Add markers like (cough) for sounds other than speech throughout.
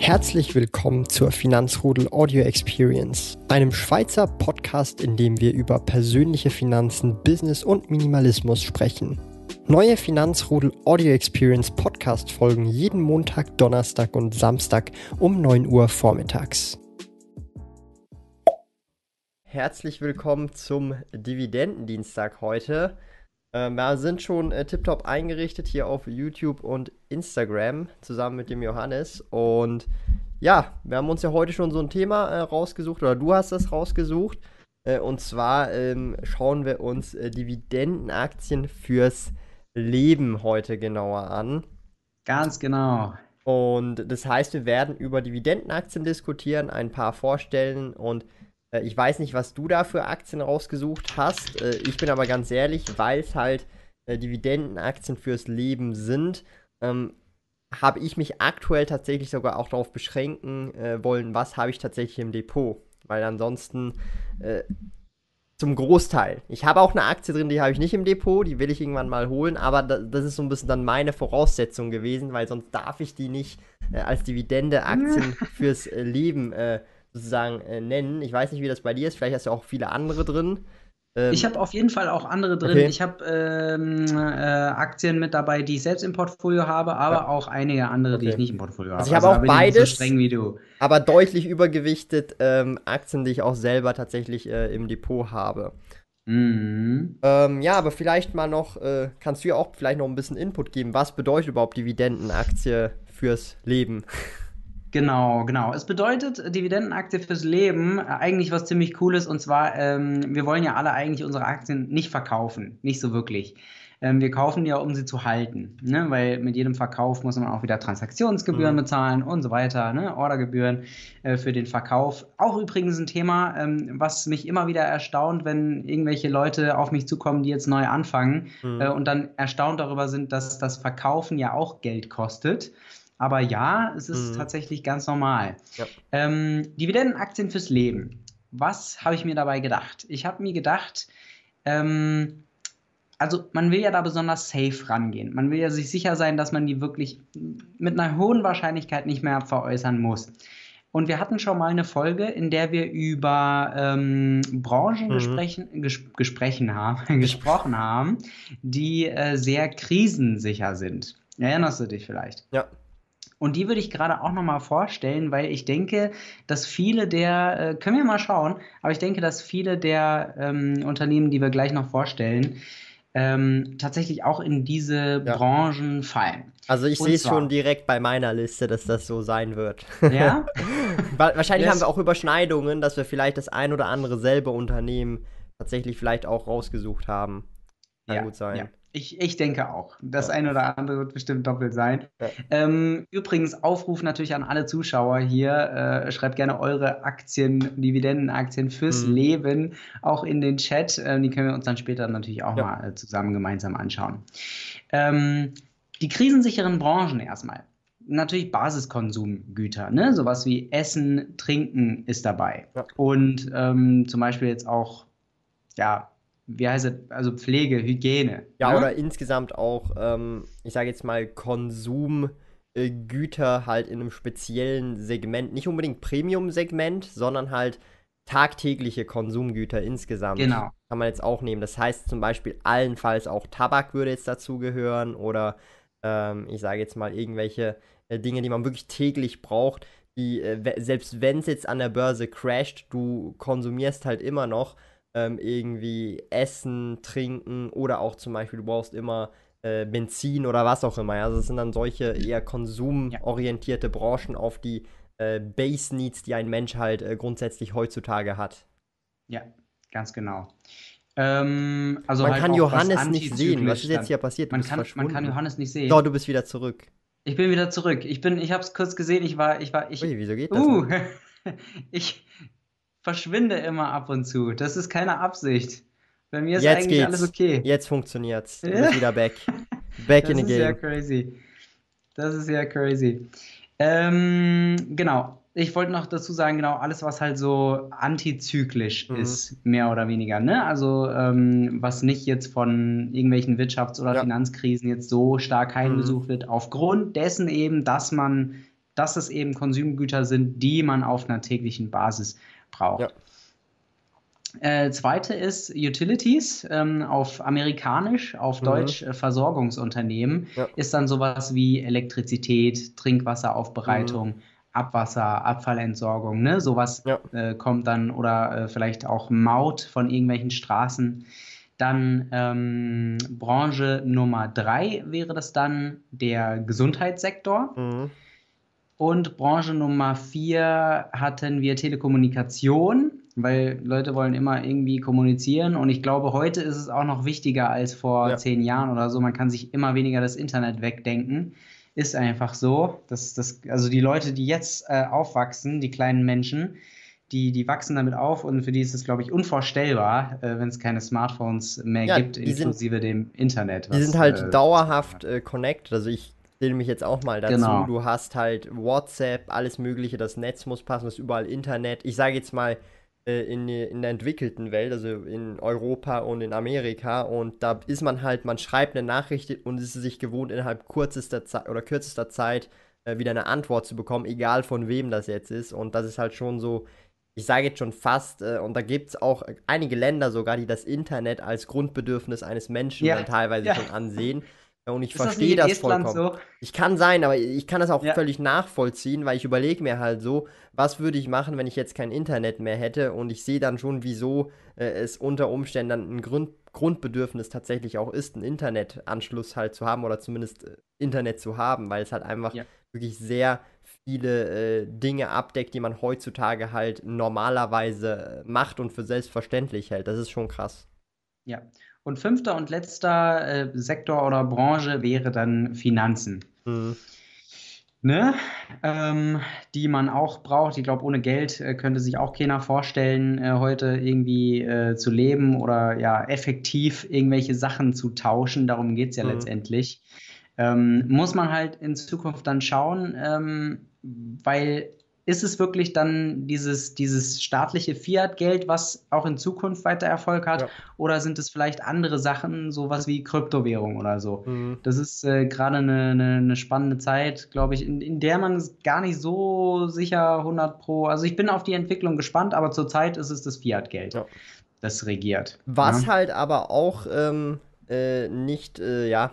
Herzlich willkommen zur Finanzrudel Audio Experience, einem Schweizer Podcast, in dem wir über persönliche Finanzen, Business und Minimalismus sprechen. Neue Finanzrudel Audio Experience Podcast folgen jeden Montag, Donnerstag und Samstag um 9 Uhr vormittags. Herzlich willkommen zum Dividendendienstag heute. Ähm, wir sind schon äh, tiptop eingerichtet hier auf YouTube und Instagram zusammen mit dem Johannes. Und ja, wir haben uns ja heute schon so ein Thema äh, rausgesucht, oder du hast das rausgesucht. Äh, und zwar ähm, schauen wir uns äh, Dividendenaktien fürs Leben heute genauer an. Ganz genau. Und das heißt, wir werden über Dividendenaktien diskutieren, ein paar vorstellen und ich weiß nicht, was du da für Aktien rausgesucht hast. Äh, ich bin aber ganz ehrlich, weil es halt äh, Dividendenaktien fürs Leben sind, ähm, habe ich mich aktuell tatsächlich sogar auch darauf beschränken äh, wollen, was habe ich tatsächlich im Depot. Weil ansonsten äh, zum Großteil. Ich habe auch eine Aktie drin, die habe ich nicht im Depot, die will ich irgendwann mal holen, aber da, das ist so ein bisschen dann meine Voraussetzung gewesen, weil sonst darf ich die nicht äh, als Dividende-Aktien (laughs) fürs Leben äh, sozusagen äh, nennen. Ich weiß nicht, wie das bei dir ist. Vielleicht hast du auch viele andere drin. Ähm, ich habe auf jeden Fall auch andere drin. Okay. Ich habe ähm, äh, Aktien mit dabei, die ich selbst im Portfolio habe, aber ja. auch einige andere, okay. die ich nicht im Portfolio habe. Also ich habe also auch beides, so streng wie du. aber deutlich übergewichtet ähm, Aktien, die ich auch selber tatsächlich äh, im Depot habe. Mhm. Ähm, ja, aber vielleicht mal noch, äh, kannst du ja auch vielleicht noch ein bisschen Input geben. Was bedeutet überhaupt Dividendenaktie fürs Leben? (laughs) Genau, genau. Es bedeutet Dividendenaktie fürs Leben äh, eigentlich was ziemlich Cooles und zwar, ähm, wir wollen ja alle eigentlich unsere Aktien nicht verkaufen, nicht so wirklich. Ähm, wir kaufen ja, um sie zu halten, ne? weil mit jedem Verkauf muss man auch wieder Transaktionsgebühren mhm. bezahlen und so weiter, ne? Ordergebühren äh, für den Verkauf. Auch übrigens ein Thema, ähm, was mich immer wieder erstaunt, wenn irgendwelche Leute auf mich zukommen, die jetzt neu anfangen mhm. äh, und dann erstaunt darüber sind, dass das Verkaufen ja auch Geld kostet. Aber ja, es ist mhm. tatsächlich ganz normal. Ja. Ähm, Dividendenaktien fürs Leben. Was habe ich mir dabei gedacht? Ich habe mir gedacht, ähm, also man will ja da besonders safe rangehen. Man will ja sich sicher sein, dass man die wirklich mit einer hohen Wahrscheinlichkeit nicht mehr veräußern muss. Und wir hatten schon mal eine Folge, in der wir über ähm, Branchengesprächen mhm. ges Gesprächen haben, (laughs) gesprochen haben, die äh, sehr krisensicher sind. Erinnerst du dich vielleicht? Ja. Und die würde ich gerade auch nochmal vorstellen, weil ich denke, dass viele der, äh, können wir mal schauen, aber ich denke, dass viele der ähm, Unternehmen, die wir gleich noch vorstellen, ähm, tatsächlich auch in diese ja. Branchen fallen. Also ich sehe es schon direkt bei meiner Liste, dass das so sein wird. Ja? (laughs) Wahrscheinlich yes. haben wir auch Überschneidungen, dass wir vielleicht das ein oder andere selbe Unternehmen tatsächlich vielleicht auch rausgesucht haben. Kann ja, gut sein. Ja. Ich, ich denke auch. Das ja. eine oder andere wird bestimmt doppelt sein. Ja. Ähm, übrigens, Aufruf natürlich an alle Zuschauer hier. Äh, schreibt gerne eure Aktien, Dividendenaktien fürs mhm. Leben auch in den Chat. Äh, die können wir uns dann später natürlich auch ja. mal äh, zusammen gemeinsam anschauen. Ähm, die krisensicheren Branchen erstmal. Natürlich Basiskonsumgüter, ne? Sowas wie Essen, Trinken ist dabei. Und ähm, zum Beispiel jetzt auch ja, wie heißt es, also Pflege, Hygiene. Ja, ne? oder insgesamt auch, ähm, ich sage jetzt mal, Konsumgüter halt in einem speziellen Segment, nicht unbedingt Premium-Segment, sondern halt tagtägliche Konsumgüter insgesamt. Genau. Kann man jetzt auch nehmen. Das heißt zum Beispiel allenfalls auch Tabak würde jetzt dazugehören oder ähm, ich sage jetzt mal irgendwelche äh, Dinge, die man wirklich täglich braucht, die, äh, selbst wenn es jetzt an der Börse crasht, du konsumierst halt immer noch ähm, irgendwie Essen, Trinken oder auch zum Beispiel, du brauchst immer äh, Benzin oder was auch immer. Also es sind dann solche eher konsumorientierte. Branchen auf die äh, Base Needs, die ein Mensch halt äh, grundsätzlich heutzutage hat. Ja, ganz genau. Ähm, also man halt kann Johannes nicht sehen. Was ist jetzt hier passiert? Man kann, man kann, Johannes nicht sehen. Doch, du bist wieder zurück. Ich bin wieder zurück. Ich bin, ich habe es kurz gesehen. Ich war, ich war, ich. Ui, wieso geht das? Uh, (laughs) ich, verschwinde immer ab und zu. Das ist keine Absicht. Bei mir ist Jetzt eigentlich geht's. alles okay. Jetzt funktioniert's. Du bist wieder back. Back (laughs) das in the game. Das ist ja crazy. Das ist ja crazy. Ähm, genau. Ich wollte noch dazu sagen, genau, alles, was halt so antizyklisch mhm. ist, mehr oder weniger. Ne? Also, ähm, was nicht jetzt von irgendwelchen Wirtschafts- oder ja. Finanzkrisen jetzt so stark heimgesucht mhm. wird, aufgrund dessen eben, dass man dass es eben Konsumgüter sind, die man auf einer täglichen Basis braucht. Ja. Äh, zweite ist Utilities, ähm, auf amerikanisch, auf mhm. Deutsch äh, Versorgungsunternehmen, ja. ist dann sowas wie Elektrizität, Trinkwasseraufbereitung, mhm. Abwasser, Abfallentsorgung, ne? Sowas ja. äh, kommt dann oder äh, vielleicht auch Maut von irgendwelchen Straßen. Dann ähm, Branche Nummer drei wäre das dann der Gesundheitssektor. Mhm. Und Branche Nummer vier hatten wir Telekommunikation, weil Leute wollen immer irgendwie kommunizieren. Und ich glaube, heute ist es auch noch wichtiger als vor ja. zehn Jahren oder so. Man kann sich immer weniger das Internet wegdenken. Ist einfach so. Dass, das, also die Leute, die jetzt äh, aufwachsen, die kleinen Menschen, die, die wachsen damit auf und für die ist es, glaube ich, unvorstellbar, äh, wenn es keine Smartphones mehr ja, gibt, inklusive sind, dem Internet. Was, die sind halt äh, dauerhaft äh, connected. Also ich zähle mich jetzt auch mal dazu. Genau. Du hast halt WhatsApp, alles Mögliche, das Netz muss passen, es ist überall Internet. Ich sage jetzt mal äh, in, in der entwickelten Welt, also in Europa und in Amerika. Und da ist man halt, man schreibt eine Nachricht und ist sich gewohnt, innerhalb kürzester Zeit oder kürzester Zeit äh, wieder eine Antwort zu bekommen, egal von wem das jetzt ist. Und das ist halt schon so, ich sage jetzt schon fast, äh, und da gibt es auch einige Länder sogar, die das Internet als Grundbedürfnis eines Menschen ja. dann teilweise ja. schon ansehen. Und ich verstehe das, das vollkommen. So? Ich kann sein, aber ich kann das auch ja. völlig nachvollziehen, weil ich überlege mir halt so, was würde ich machen, wenn ich jetzt kein Internet mehr hätte und ich sehe dann schon, wieso äh, es unter Umständen dann ein Grund, Grundbedürfnis tatsächlich auch ist, einen Internetanschluss halt zu haben oder zumindest äh, Internet zu haben, weil es halt einfach ja. wirklich sehr viele äh, Dinge abdeckt, die man heutzutage halt normalerweise äh, macht und für selbstverständlich hält. Das ist schon krass. Ja, und fünfter und letzter äh, Sektor oder Branche wäre dann Finanzen. Mhm. Ne? Ähm, die man auch braucht. Ich glaube, ohne Geld äh, könnte sich auch keiner vorstellen, äh, heute irgendwie äh, zu leben oder ja effektiv irgendwelche Sachen zu tauschen. Darum geht es ja mhm. letztendlich. Ähm, muss man halt in Zukunft dann schauen, ähm, weil ist es wirklich dann dieses, dieses staatliche Fiat-Geld, was auch in Zukunft weiter Erfolg hat? Ja. Oder sind es vielleicht andere Sachen, sowas wie Kryptowährung oder so? Mhm. Das ist äh, gerade eine, eine, eine, spannende Zeit, glaube ich, in, in der man gar nicht so sicher 100 Pro. Also ich bin auf die Entwicklung gespannt, aber zurzeit ist es das Fiat-Geld, ja. das regiert. Was ja? halt aber auch ähm, äh, nicht, äh, ja,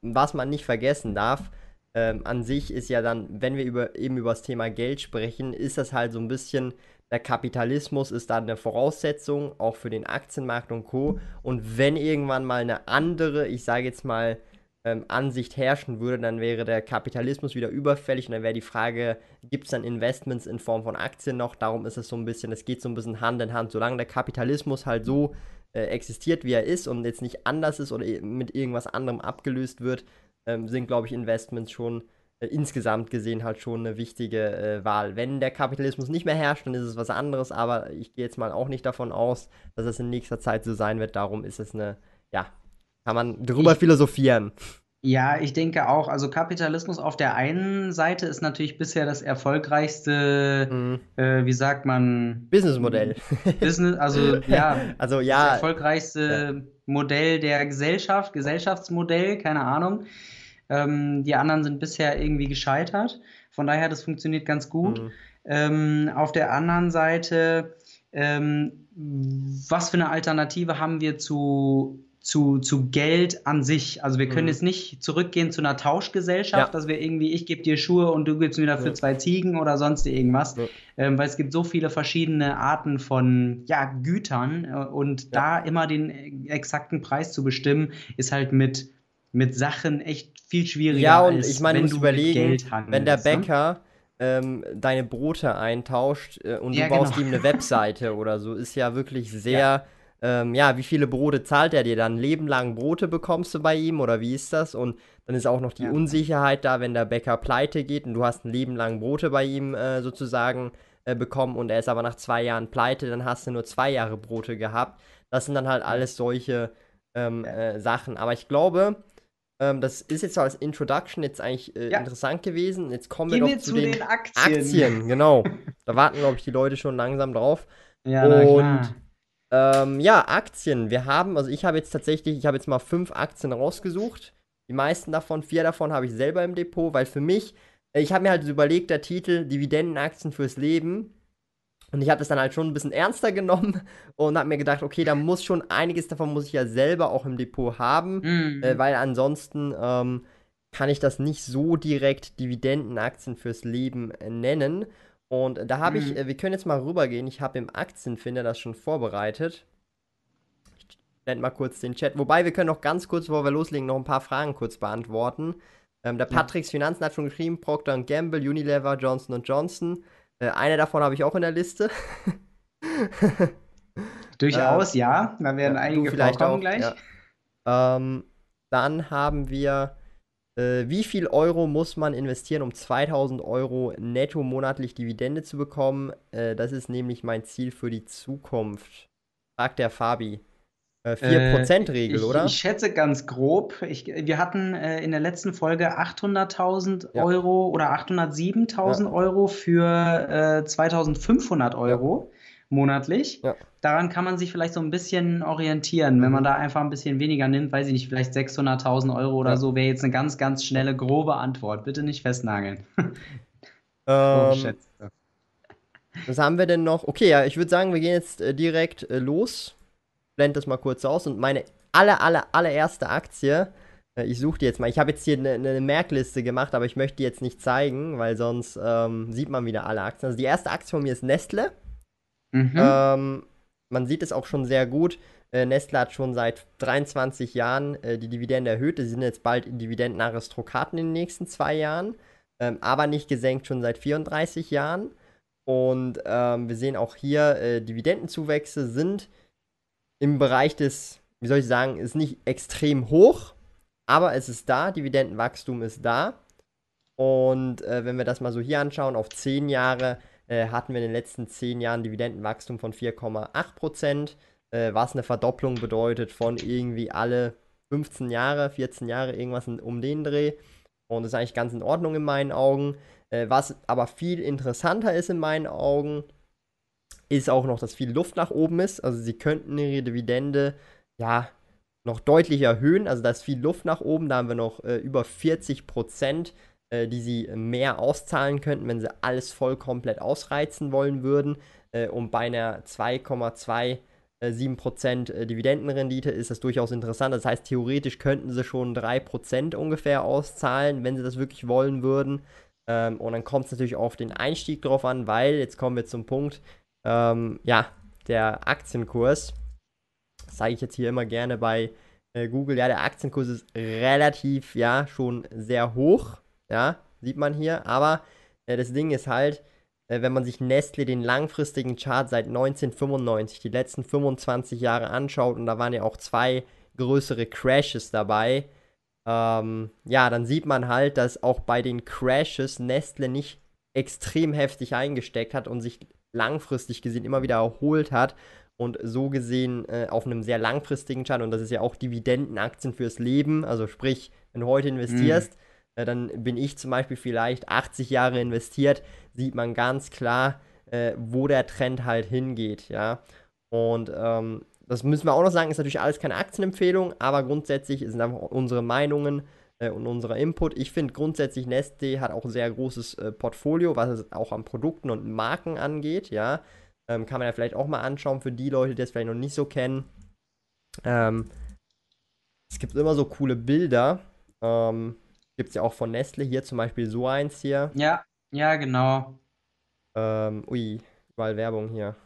was man nicht vergessen darf, ähm, an sich ist ja dann, wenn wir über, eben über das Thema Geld sprechen, ist das halt so ein bisschen, der Kapitalismus ist dann eine Voraussetzung, auch für den Aktienmarkt und Co. Und wenn irgendwann mal eine andere, ich sage jetzt mal, ähm, Ansicht herrschen würde, dann wäre der Kapitalismus wieder überfällig und dann wäre die Frage, gibt es dann Investments in Form von Aktien noch? Darum ist es so ein bisschen, es geht so ein bisschen Hand in Hand. Solange der Kapitalismus halt so äh, existiert, wie er ist und jetzt nicht anders ist oder mit irgendwas anderem abgelöst wird, ähm, sind, glaube ich, Investments schon äh, insgesamt gesehen halt schon eine wichtige äh, Wahl. Wenn der Kapitalismus nicht mehr herrscht, dann ist es was anderes, aber ich gehe jetzt mal auch nicht davon aus, dass es in nächster Zeit so sein wird. Darum ist es eine, ja, kann man drüber ich, philosophieren. Ja, ich denke auch, also Kapitalismus auf der einen Seite ist natürlich bisher das erfolgreichste, mhm. äh, wie sagt man? Businessmodell. Business, also ja, (laughs) also ja, das erfolgreichste ja. Modell der Gesellschaft, Gesellschaftsmodell, keine Ahnung. Ähm, die anderen sind bisher irgendwie gescheitert. Von daher, das funktioniert ganz gut. Mhm. Ähm, auf der anderen Seite, ähm, was für eine Alternative haben wir zu zu, zu Geld an sich. Also wir können mhm. jetzt nicht zurückgehen zu einer Tauschgesellschaft, ja. dass wir irgendwie, ich gebe dir Schuhe und du gibst mir dafür ja. zwei Ziegen oder sonst irgendwas. Ja. Ähm, weil es gibt so viele verschiedene Arten von ja, Gütern äh, und da immer den exakten Preis zu bestimmen, ist halt mit, mit Sachen echt viel schwieriger. Ja, und als ich meine, du musst überlegen, wenn der ne? Bäcker. Ne? Ähm, deine Brote eintauscht äh, und du baust genau. ihm eine (laughs) Webseite oder so, ist ja wirklich sehr ähm, ja, wie viele Brote zahlt er dir dann? Leben lang Brote bekommst du bei ihm oder wie ist das? Und dann ist auch noch die ja. Unsicherheit da, wenn der Bäcker pleite geht und du hast ein Leben lang Brote bei ihm äh, sozusagen äh, bekommen und er ist aber nach zwei Jahren pleite, dann hast du nur zwei Jahre Brote gehabt. Das sind dann halt alles solche ähm, äh, Sachen. Aber ich glaube, ähm, das ist jetzt so als Introduction jetzt eigentlich äh, ja. interessant gewesen. Jetzt kommen Gehen wir doch zu, den, den Aktien. Aktien. Genau. (laughs) da warten, glaube ich, die Leute schon langsam drauf. Ja, und ähm, ja, Aktien. Wir haben, also ich habe jetzt tatsächlich, ich habe jetzt mal fünf Aktien rausgesucht. Die meisten davon, vier davon habe ich selber im Depot, weil für mich ich habe mir halt überlegt, der Titel Dividendenaktien fürs Leben. Und ich habe das dann halt schon ein bisschen ernster genommen (laughs) und habe mir gedacht, okay, da muss schon einiges davon muss ich ja selber auch im Depot haben, mhm. äh, weil ansonsten ähm, kann ich das nicht so direkt Dividendenaktien fürs Leben äh, nennen. Und da habe mhm. ich, äh, wir können jetzt mal rübergehen. Ich habe im Aktienfinder das schon vorbereitet. Ich blende mal kurz den Chat. Wobei, wir können noch ganz kurz, bevor wir loslegen, noch ein paar Fragen kurz beantworten. Ähm, der Patricks Finanzen hat schon geschrieben, Procter Gamble, Unilever, Johnson Johnson. Äh, eine davon habe ich auch in der Liste. (laughs) Durchaus, äh, ja. Da werden einige vielleicht auch gleich. Ja. Ähm, dann haben wir, äh, wie viel Euro muss man investieren, um 2000 Euro netto monatlich Dividende zu bekommen? Äh, das ist nämlich mein Ziel für die Zukunft. Fragt der Fabi. 4%-Regel, äh, oder? Ich schätze ganz grob. Ich, wir hatten äh, in der letzten Folge 800.000 ja. Euro oder 807.000 ja. Euro für äh, 2.500 Euro ja. monatlich. Daran kann man sich vielleicht so ein bisschen orientieren. Wenn man da einfach ein bisschen weniger nimmt, weiß ich nicht, vielleicht 600.000 Euro oder so, wäre jetzt eine ganz, ganz schnelle, grobe Antwort. Bitte nicht festnageln. (laughs) Ähm, was haben wir denn noch? Okay, ja, ich würde sagen, wir gehen jetzt äh, direkt äh, los blende das mal kurz aus und meine aller, aller, allererste Aktie, äh, ich suche die jetzt mal, ich habe jetzt hier eine, eine, Merkliste gemacht, aber ich möchte die jetzt nicht zeigen, weil sonst ähm, sieht man wieder alle Aktien. Also die erste Aktie von mir ist Nestle. Mhm. Ähm, man sieht es auch schon sehr gut. Äh, Nestle hat schon seit 23 Jahren äh, die Dividende erhöht. Sie sind jetzt bald in Dividendenaristokraten in den nächsten zwei Jahren, ähm, aber nicht gesenkt schon seit 34 Jahren. Und ähm, wir sehen auch hier, äh, Dividendenzuwächse sind im Bereich des, wie soll ich sagen, ist nicht extrem hoch, aber es ist da, Dividendenwachstum ist da. Und äh, wenn wir das mal so hier anschauen, auf 10 Jahre äh, hatten wir in den letzten 10 Jahren Dividendenwachstum von 4,8%, äh, was eine Verdopplung bedeutet von irgendwie alle 15 Jahre, 14 Jahre, irgendwas um den Dreh. Und das ist eigentlich ganz in Ordnung in meinen Augen. Äh, was aber viel interessanter ist in meinen Augen, ist auch noch, dass viel Luft nach oben ist. Also sie könnten ihre Dividende ja noch deutlich erhöhen. Also da ist viel Luft nach oben. Da haben wir noch äh, über 40 Prozent, äh, die sie mehr auszahlen könnten, wenn sie alles voll komplett ausreizen wollen würden. Äh, und bei einer 2,27% äh, äh, Dividendenrendite ist das durchaus interessant. Das heißt, theoretisch könnten sie schon 3% ungefähr auszahlen, wenn sie das wirklich wollen würden. Ähm, und dann kommt es natürlich auf den Einstieg drauf an, weil, jetzt kommen wir zum Punkt, ähm, ja, der Aktienkurs, das sage ich jetzt hier immer gerne bei äh, Google, ja, der Aktienkurs ist relativ, ja, schon sehr hoch, ja, sieht man hier, aber äh, das Ding ist halt, äh, wenn man sich Nestle den langfristigen Chart seit 1995, die letzten 25 Jahre anschaut, und da waren ja auch zwei größere Crashes dabei, ähm, ja, dann sieht man halt, dass auch bei den Crashes Nestle nicht extrem heftig eingesteckt hat und sich langfristig gesehen immer wieder erholt hat und so gesehen äh, auf einem sehr langfristigen Chart, und das ist ja auch Dividendenaktien fürs Leben, also sprich, wenn du heute investierst, mm. Äh, dann bin ich zum Beispiel vielleicht 80 Jahre investiert, sieht man ganz klar, äh, wo der Trend halt hingeht, ja. Und ähm, das müssen wir auch noch sagen, ist natürlich alles keine Aktienempfehlung, aber grundsätzlich sind einfach unsere Meinungen äh, und unserer Input. Ich finde grundsätzlich Nestle hat auch ein sehr großes äh, Portfolio, was es auch an Produkten und Marken angeht, ja. Ähm, kann man ja vielleicht auch mal anschauen für die Leute, die das vielleicht noch nicht so kennen. Ähm, es gibt immer so coole Bilder. Ähm, gibt es ja auch von Nestle, hier zum Beispiel so eins hier. Ja, ja, genau. Ähm, ui, überall Werbung hier.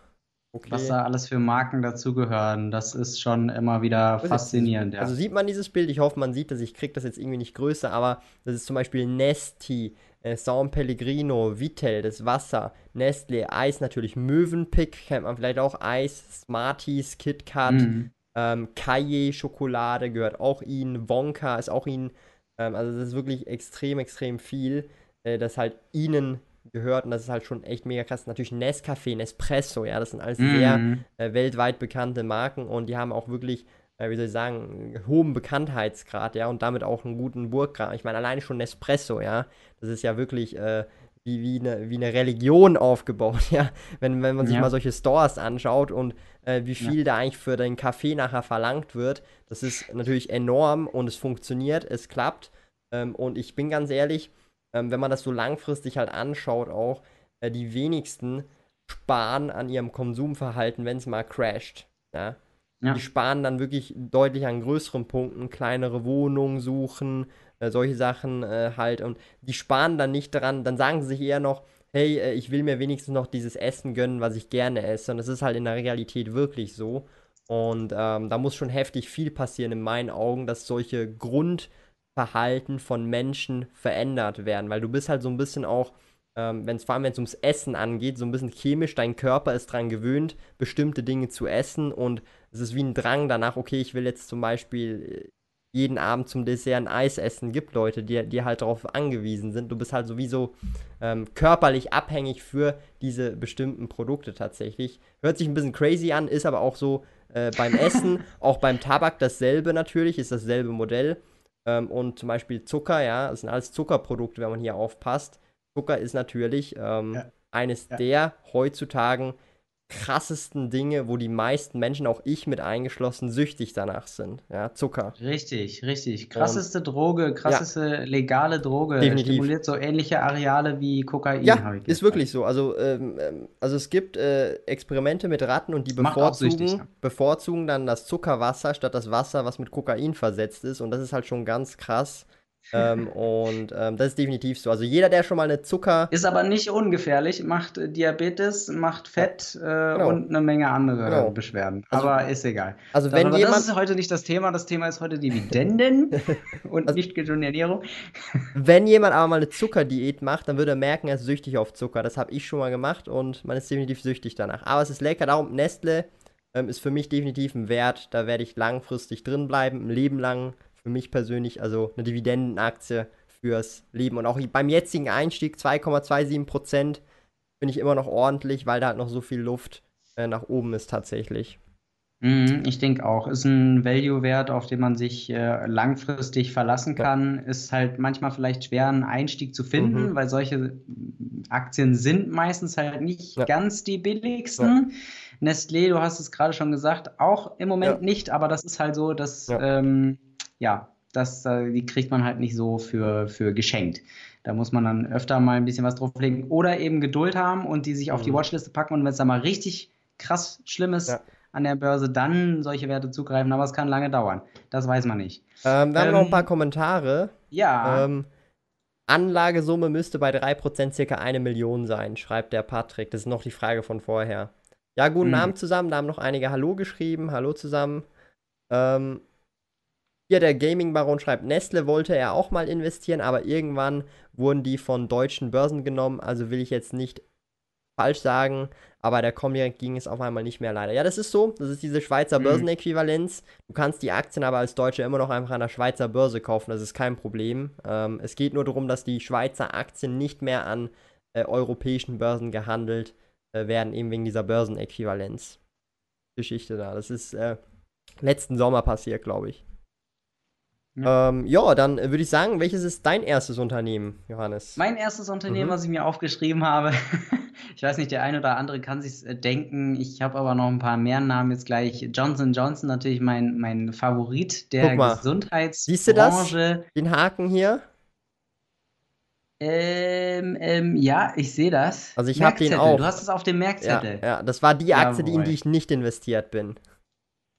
Okay. Was da alles für Marken dazugehören, das ist schon immer wieder faszinierend. Ja. Also sieht man dieses Bild, ich hoffe, man sieht das, ich kriege das jetzt irgendwie nicht größer, aber das ist zum Beispiel Nesti, äh, San Pellegrino, Vittel, das Wasser, Nestle, Eis natürlich, Mövenpick, kennt man vielleicht auch, Eis, Smarties, KitKat, mhm. ähm, Kaye Schokolade gehört auch ihnen, Wonka ist auch ihnen, ähm, also das ist wirklich extrem, extrem viel, äh, das halt ihnen gehört und das ist halt schon echt mega krass. Natürlich Nescafé, Nespresso, ja, das sind alles mhm. sehr äh, weltweit bekannte Marken und die haben auch wirklich, äh, wie soll ich sagen, hohen Bekanntheitsgrad, ja, und damit auch einen guten Burggrad. Ich meine, alleine schon Nespresso, ja, das ist ja wirklich äh, wie, wie, eine, wie eine Religion aufgebaut, (laughs) ja, wenn, wenn man sich ja. mal solche Stores anschaut und äh, wie viel ja. da eigentlich für den Kaffee nachher verlangt wird, das ist natürlich enorm und es funktioniert, es klappt ähm, und ich bin ganz ehrlich, ähm, wenn man das so langfristig halt anschaut, auch äh, die wenigsten sparen an ihrem Konsumverhalten, wenn es mal crasht. Ja? Ja. Die sparen dann wirklich deutlich an größeren Punkten, kleinere Wohnungen suchen, äh, solche Sachen äh, halt. Und die sparen dann nicht daran, dann sagen sie sich eher noch, hey, äh, ich will mir wenigstens noch dieses Essen gönnen, was ich gerne esse. Und das ist halt in der Realität wirklich so. Und ähm, da muss schon heftig viel passieren in meinen Augen, dass solche Grundverhalten von Menschen verändert werden. Weil du bist halt so ein bisschen auch, ähm, wenn's, vor allem wenn es ums Essen angeht, so ein bisschen chemisch, dein Körper ist daran gewöhnt, bestimmte Dinge zu essen und es ist wie ein Drang danach, okay, ich will jetzt zum Beispiel äh, jeden Abend zum Dessert ein Eis essen. Gibt Leute, die, die halt darauf angewiesen sind. Du bist halt sowieso ähm, körperlich abhängig für diese bestimmten Produkte tatsächlich. Hört sich ein bisschen crazy an, ist aber auch so äh, beim (laughs) Essen, auch beim Tabak dasselbe natürlich, ist dasselbe Modell. Ähm, und zum Beispiel Zucker, ja, das sind alles Zuckerprodukte, wenn man hier aufpasst. Zucker ist natürlich ähm, ja. eines ja. der heutzutage krassesten Dinge, wo die meisten Menschen, auch ich mit eingeschlossen, süchtig danach sind. Ja, Zucker. Richtig, richtig. Krasseste Und, Droge, krasseste ja, legale Droge. Definitiv. Stimuliert so ähnliche Areale wie Kokain. Ja, ist wirklich so. Also, ähm, ähm, also es gibt äh, Experimente mit Ratten und die bevorzugen, süchtig, ja. bevorzugen dann das Zuckerwasser statt das Wasser, was mit Kokain versetzt ist. Und das ist halt schon ganz krass ähm, (laughs) und ähm, das ist definitiv so. Also jeder, der schon mal eine Zucker. Ist aber nicht ungefährlich, macht Diabetes, macht Fett äh, genau. und eine Menge andere genau. Beschwerden. Also, aber ist egal. Also wenn aber jemand... Das ist heute nicht das Thema. Das Thema ist heute Dividenden (laughs) und also, nicht gesunde Ernährung. wenn jemand aber mal eine Zuckerdiät macht, dann würde er merken, er ist süchtig auf Zucker. Das habe ich schon mal gemacht und man ist definitiv süchtig danach. Aber es ist lecker. Darum Nestle ähm, ist für mich definitiv ein Wert. Da werde ich langfristig drin bleiben, ein Leben lang für mich persönlich, also eine Dividendenaktie fürs Leben. Und auch beim jetzigen Einstieg 2,27 Prozent finde ich immer noch ordentlich, weil da halt noch so viel Luft äh, nach oben ist tatsächlich. Mhm, ich denke auch. Ist ein Value-Wert, auf den man sich äh, langfristig verlassen kann. Ja. Ist halt manchmal vielleicht schwer, einen Einstieg zu finden, mhm. weil solche Aktien sind meistens halt nicht ja. ganz die billigsten. Ja. Nestlé, du hast es gerade schon gesagt, auch im Moment nicht, aber das ist halt so, dass ähm, ja, das, äh, die kriegt man halt nicht so für, für geschenkt. Da muss man dann öfter mal ein bisschen was drauflegen oder eben Geduld haben und die sich auf die mhm. Watchliste packen und wenn es da mal richtig krass schlimm ist ja. an der Börse, dann solche Werte zugreifen. Aber es kann lange dauern. Das weiß man nicht. Ähm, wir ähm, haben noch ein ähm, paar Kommentare. Ja. Ähm, Anlagesumme müsste bei 3% circa eine Million sein, schreibt der Patrick. Das ist noch die Frage von vorher. Ja, guten mhm. Abend zusammen. Da haben noch einige Hallo geschrieben. Hallo zusammen. Ähm, hier der Gaming-Baron schreibt, Nestle wollte er auch mal investieren, aber irgendwann wurden die von deutschen Börsen genommen, also will ich jetzt nicht falsch sagen, aber der Comdirect ging es auf einmal nicht mehr leider. Ja, das ist so, das ist diese Schweizer mhm. Börsenäquivalenz. Du kannst die Aktien aber als Deutsche immer noch einfach an der Schweizer Börse kaufen, das ist kein Problem. Ähm, es geht nur darum, dass die Schweizer Aktien nicht mehr an äh, europäischen Börsen gehandelt äh, werden, eben wegen dieser Börsenäquivalenz. Geschichte da. Das ist äh, letzten Sommer passiert, glaube ich. Ja, ähm, ja dann würde ich sagen, welches ist dein erstes Unternehmen, Johannes? Mein erstes Unternehmen, mhm. was ich mir aufgeschrieben habe. (laughs) ich weiß nicht, der eine oder andere kann sich äh, denken. Ich habe aber noch ein paar mehr Namen jetzt gleich. Johnson Johnson, natürlich mein, mein Favorit der Gesundheitsbranche. Siehst du das? Den Haken hier? Ähm, ähm, ja, ich sehe das. Also ich habe den auch. Du hast es auf dem Merkzettel. Ja, ja das war die Aktie, die, in die ich nicht investiert bin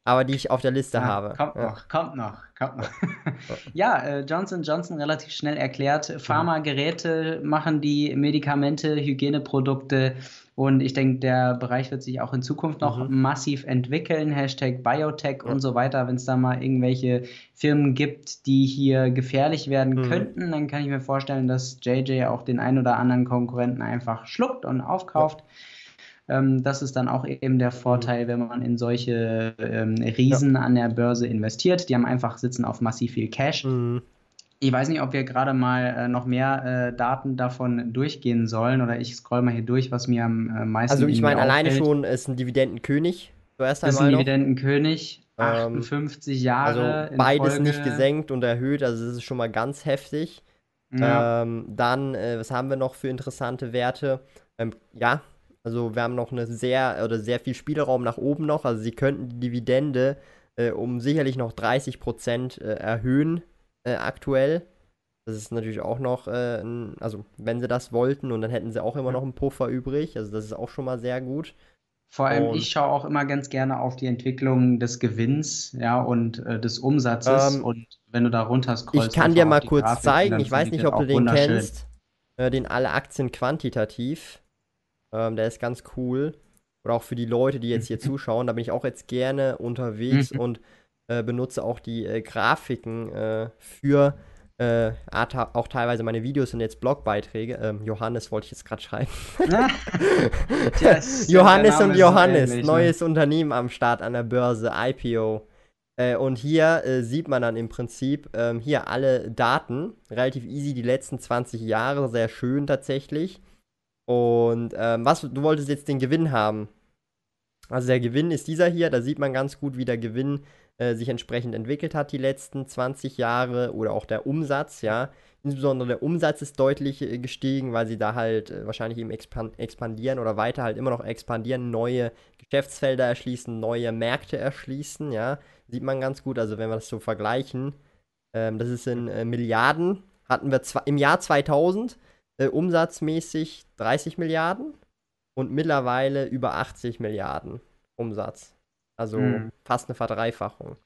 aber die ich auf der Liste ah, habe. Kommt ja. noch, kommt noch, kommt noch. (laughs) ja, äh, Johnson Johnson relativ schnell erklärt. Pharmageräte machen die Medikamente, Hygieneprodukte und ich denke, der Bereich wird sich auch in Zukunft noch mhm. massiv entwickeln. Hashtag Biotech ja. und so weiter. Wenn es da mal irgendwelche Firmen gibt, die hier gefährlich werden mhm. könnten, dann kann ich mir vorstellen, dass JJ auch den ein oder anderen Konkurrenten einfach schluckt und aufkauft. Ja. Ähm, das ist dann auch eben der Vorteil, wenn man in solche ähm, Riesen ja. an der Börse investiert. Die haben einfach sitzen auf massiv viel Cash. Mhm. Ich weiß nicht, ob wir gerade mal äh, noch mehr äh, Daten davon durchgehen sollen oder ich scroll mal hier durch, was mir am äh, meisten. Also ich meine, alleine schon ist ein Dividendenkönig. Zuerst einmal ist ein Dividendenkönig. 58 ähm, Jahre. Also beides Folge. nicht gesenkt und erhöht, also das ist schon mal ganz heftig. Ja. Ähm, dann, äh, was haben wir noch für interessante Werte? Ähm, ja, also wir haben noch eine sehr oder sehr viel Spielraum nach oben noch. Also sie könnten die Dividende äh, um sicherlich noch 30 Prozent äh, erhöhen äh, aktuell. Das ist natürlich auch noch, äh, ein, also wenn sie das wollten und dann hätten sie auch immer noch einen Puffer übrig. Also das ist auch schon mal sehr gut. Vor allem, und, ich schaue auch immer ganz gerne auf die Entwicklung des Gewinns, ja, und äh, des Umsatzes. Ähm, und wenn du da runter scrollst, ich kann dir mal kurz Grafik, zeigen. Ich weiß nicht, ob du den kennst. Äh, den alle Aktien quantitativ. Ähm, der ist ganz cool. Oder auch für die Leute, die jetzt hier zuschauen. Da bin ich auch jetzt gerne unterwegs mhm. und äh, benutze auch die äh, Grafiken äh, für äh, auch teilweise meine Videos sind jetzt Blogbeiträge. Ähm, Johannes wollte ich jetzt gerade schreiben. (laughs) (laughs) yes, (laughs) Johannes und Johannes, ähnlich, ne? neues ne? Unternehmen am Start an der Börse, IPO. Äh, und hier äh, sieht man dann im Prinzip ähm, hier alle Daten, relativ easy die letzten 20 Jahre, sehr schön tatsächlich. Und ähm, was, du wolltest jetzt den Gewinn haben. Also der Gewinn ist dieser hier, da sieht man ganz gut, wie der Gewinn äh, sich entsprechend entwickelt hat die letzten 20 Jahre oder auch der Umsatz, ja. Insbesondere der Umsatz ist deutlich äh, gestiegen, weil sie da halt äh, wahrscheinlich eben expan expandieren oder weiter halt immer noch expandieren, neue Geschäftsfelder erschließen, neue Märkte erschließen, ja. Sieht man ganz gut, also wenn wir das so vergleichen, ähm, das ist in äh, Milliarden, hatten wir im Jahr 2000 äh, umsatzmäßig 30 Milliarden und mittlerweile über 80 Milliarden Umsatz. Also mhm. fast eine Verdreifachung.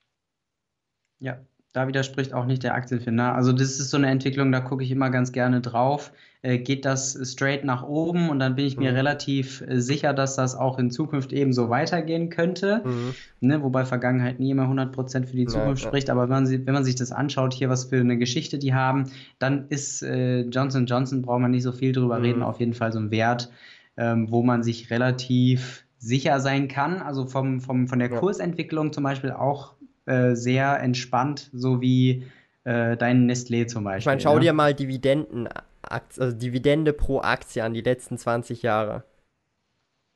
Ja, da widerspricht auch nicht der Aktienfinder. Also das ist so eine Entwicklung, da gucke ich immer ganz gerne drauf. Äh, geht das straight nach oben und dann bin ich mhm. mir relativ äh, sicher, dass das auch in Zukunft eben so weitergehen könnte. Mhm. Ne, wobei Vergangenheit nie immer 100% für die Zukunft ja, spricht. Aber wenn man, wenn man, sich das anschaut, hier was für eine Geschichte die haben, dann ist äh, Johnson Johnson, braucht man nicht so viel drüber reden, mhm. auf jeden Fall so ein Wert, ähm, wo man sich relativ sicher sein kann. Also vom, vom, von der ja. Kursentwicklung zum Beispiel auch äh, sehr entspannt, so wie äh, dein Nestlé zum Beispiel. Ich meine, schau ne? dir mal Dividenden, also Dividende pro Aktie an die letzten 20 Jahre.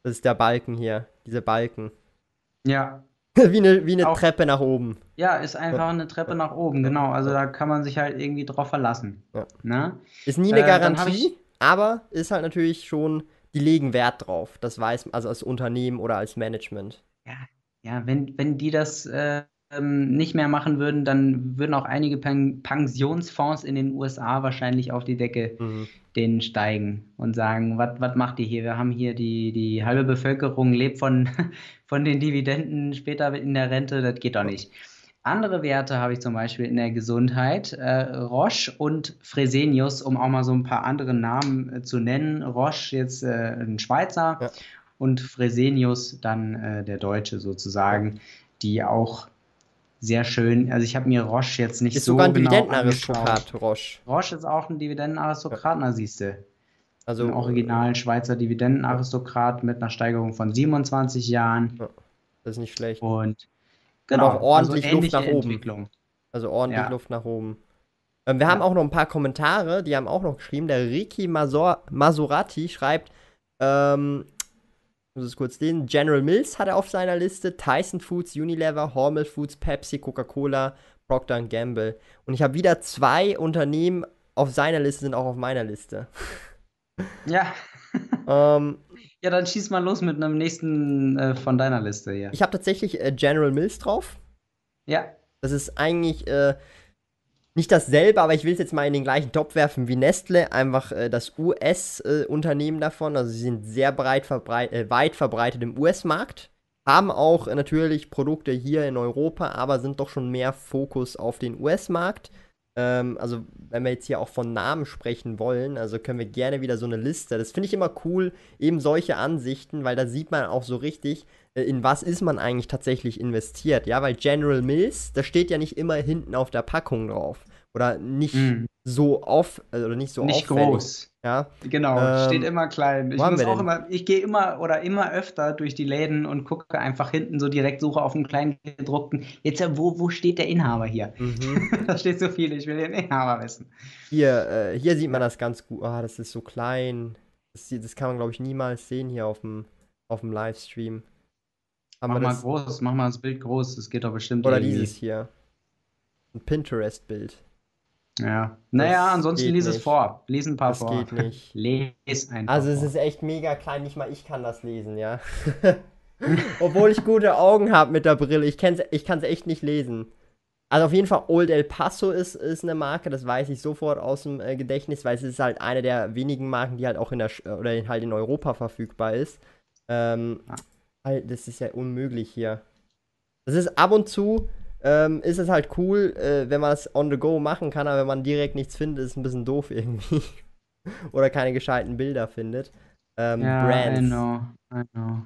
Das ist der Balken hier, diese Balken. Ja. (laughs) wie eine, wie eine auch, Treppe nach oben. Ja, ist einfach eine Treppe nach oben, genau. Also da kann man sich halt irgendwie drauf verlassen. Ja. Ne? Ist nie eine äh, Garantie, aber ist halt natürlich schon die legen Wert drauf. Das weiß also als Unternehmen oder als Management. Ja, ja wenn, wenn die das äh, nicht mehr machen würden, dann würden auch einige Pen Pensionsfonds in den USA wahrscheinlich auf die Decke mhm. denen steigen und sagen, was macht ihr hier? Wir haben hier die, die halbe Bevölkerung lebt von, (laughs) von den Dividenden später in der Rente, das geht doch nicht. Andere Werte habe ich zum Beispiel in der Gesundheit. Äh, Roche und Fresenius, um auch mal so ein paar andere Namen äh, zu nennen. Roche jetzt äh, ein Schweizer ja. und Fresenius dann äh, der Deutsche sozusagen, die auch sehr schön, also ich habe mir Roche jetzt nicht ist so sogar ein genau Dividendenaristokrat, Roche. Roche ist auch ein Dividendenaristokrat, ja. na siehst du. Also ein originalen Schweizer Dividendenaristokrat mit einer Steigerung von 27 Jahren. Ja, das ist nicht schlecht. Und Genau, auch ordentlich also Luft nach oben. Also ordentlich ja. Luft nach oben. Ähm, wir ja. haben auch noch ein paar Kommentare, die haben auch noch geschrieben. Der Ricky Masor Masorati schreibt, ähm, muss es kurz lesen, General Mills hat er auf seiner Liste, Tyson Foods, Unilever, Hormel Foods, Pepsi, Coca-Cola, Procter Gamble. Und ich habe wieder zwei Unternehmen auf seiner Liste, sind auch auf meiner Liste. (laughs) Ja. (laughs) ähm, ja, dann schieß mal los mit einem nächsten äh, von deiner Liste hier. Ich habe tatsächlich äh, General Mills drauf. Ja. Das ist eigentlich äh, nicht dasselbe, aber ich will es jetzt mal in den gleichen Topf werfen wie Nestle. Einfach äh, das US-Unternehmen davon. Also sie sind sehr breit verbreit, äh, weit verbreitet im US-Markt. Haben auch äh, natürlich Produkte hier in Europa, aber sind doch schon mehr Fokus auf den US-Markt. Ähm, also, wenn wir jetzt hier auch von Namen sprechen wollen, also können wir gerne wieder so eine Liste. Das finde ich immer cool, eben solche Ansichten, weil da sieht man auch so richtig, äh, in was ist man eigentlich tatsächlich investiert. Ja, weil General Mills, da steht ja nicht immer hinten auf der Packung drauf. Oder nicht mm. so auf, äh, oder nicht so Nicht auffällig. groß. Ja. Genau, ähm, steht immer klein. Ich muss auch immer, ich gehe immer oder immer öfter durch die Läden und gucke einfach hinten so direkt, suche auf einem kleinen gedruckten. Jetzt, wo, wo steht der Inhaber hier? Mhm. (laughs) da steht so viel, ich will den Inhaber wissen. Hier, äh, hier sieht man das ganz gut. Ah, das ist so klein. Das, das kann man, glaube ich, niemals sehen hier auf dem, auf dem Livestream. Haben mach mal das? groß, mach mal das Bild groß, das geht doch bestimmt Oder irgendwie. dieses hier. Ein Pinterest-Bild. Ja. Naja, ansonsten lies es vor. Lies ein paar das vor. Das geht nicht. (laughs) Lies einfach. Also es vor. ist echt mega klein, nicht mal ich kann das lesen, ja. (laughs) Obwohl ich gute Augen habe mit der Brille. Ich, ich kann es echt nicht lesen. also auf jeden Fall Old El Paso ist, ist eine Marke, das weiß ich sofort aus dem äh, Gedächtnis, weil es ist halt eine der wenigen Marken, die halt auch in der oder halt in Europa verfügbar ist. Ähm, halt, das ist ja unmöglich hier. Das ist ab und zu, ähm, ist es halt cool, äh, wenn man es on the go machen kann, aber wenn man direkt nichts findet, ist es ein bisschen doof (laughs) irgendwie. oder keine gescheiten Bilder findet. Ähm, ja, Brands. I know, I know.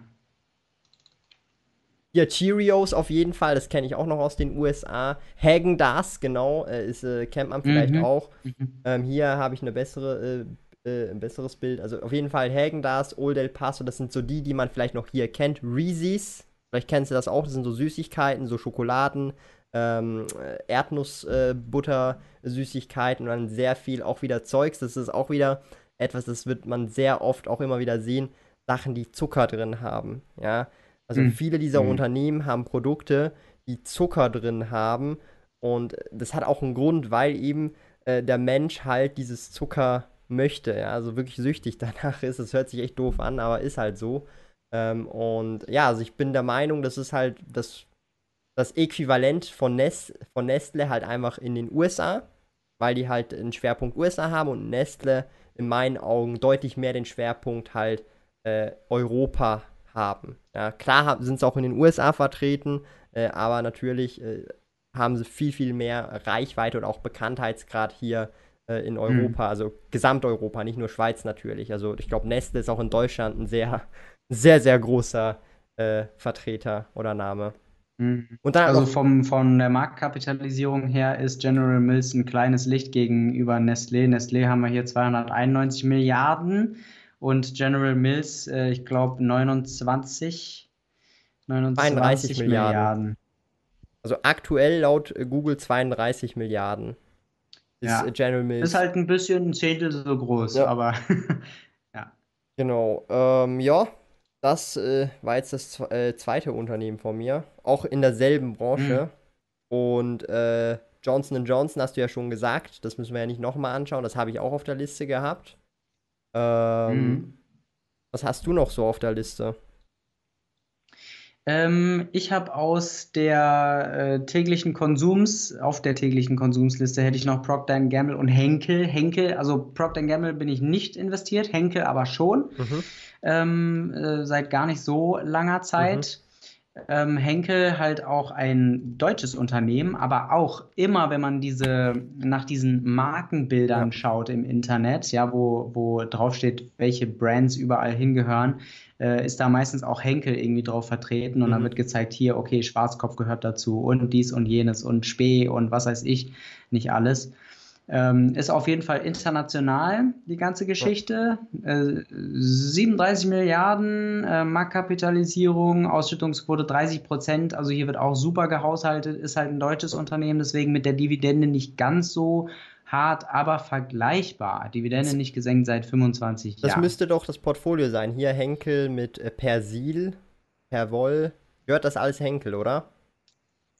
Ja, Cheerios auf jeden Fall, das kenne ich auch noch aus den USA. Hagen Das, genau, äh, ist, äh, kennt man vielleicht mhm. auch. Mhm. Ähm, hier habe ich eine bessere, äh, äh, ein besseres Bild. Also auf jeden Fall Hagen Das, Old El Paso, das sind so die, die man vielleicht noch hier kennt. Reese's, vielleicht kennst du das auch, das sind so Süßigkeiten, so Schokoladen, ähm, Erdnussbutter, äh, Süßigkeiten und dann sehr viel auch wieder Zeugs. Das ist auch wieder etwas, das wird man sehr oft auch immer wieder sehen, Sachen, die Zucker drin haben, ja. Also mhm. viele dieser mhm. Unternehmen haben Produkte, die Zucker drin haben. Und das hat auch einen Grund, weil eben äh, der Mensch halt dieses Zucker möchte. Ja? Also wirklich süchtig (laughs) danach ist. Das hört sich echt doof an, aber ist halt so. Ähm, und ja, also ich bin der Meinung, das ist halt das, das Äquivalent von, Nest, von Nestle halt einfach in den USA, weil die halt einen Schwerpunkt USA haben und Nestle in meinen Augen deutlich mehr den Schwerpunkt halt äh, Europa haben. Ja, klar sind sie auch in den USA vertreten, äh, aber natürlich äh, haben sie viel, viel mehr Reichweite und auch Bekanntheitsgrad hier äh, in Europa, mhm. also Gesamteuropa, nicht nur Schweiz natürlich. Also ich glaube, Nestle ist auch in Deutschland ein sehr, sehr, sehr großer äh, Vertreter oder Name. Mhm. also vom, von der Marktkapitalisierung her ist General Mills ein kleines Licht gegenüber Nestlé. Nestlé haben wir hier 291 Milliarden und General Mills, äh, ich glaube, 29, 29 Milliarden. Milliarden. Also aktuell laut Google 32 Milliarden. Ist ja. General Mills. Ist halt ein bisschen ein Zehntel so groß, ja. aber (laughs) ja. Genau. Ähm, ja, das äh, war jetzt das äh, zweite Unternehmen von mir. Auch in derselben Branche. Mhm. Und äh, Johnson Johnson hast du ja schon gesagt. Das müssen wir ja nicht nochmal anschauen. Das habe ich auch auf der Liste gehabt. Ähm, mhm. Was hast du noch so auf der Liste? Ähm, ich habe aus der äh, täglichen Konsums, auf der täglichen Konsumsliste hätte ich noch Procter Gamble und Henkel. Henkel, also Procter Gamble bin ich nicht investiert, Henkel aber schon. Mhm. Ähm, äh, seit gar nicht so langer Zeit. Mhm ähm, Henkel halt auch ein deutsches Unternehmen, aber auch immer, wenn man diese nach diesen Markenbildern ja. schaut im Internet, ja, wo, wo draufsteht, welche Brands überall hingehören, äh, ist da meistens auch Henkel irgendwie drauf vertreten und mhm. dann wird gezeigt, hier, okay, Schwarzkopf gehört dazu und dies und jenes und Spee und was weiß ich, nicht alles. Ähm, ist auf jeden Fall international, die ganze Geschichte. Äh, 37 Milliarden äh, Marktkapitalisierung, Ausschüttungsquote 30 Prozent. Also hier wird auch super gehaushaltet, ist halt ein deutsches Unternehmen, deswegen mit der Dividende nicht ganz so hart, aber vergleichbar. Dividende nicht gesenkt seit 25 Jahren. Das müsste doch das Portfolio sein. Hier Henkel mit äh, Persil, Perwoll. Gehört das alles Henkel, oder?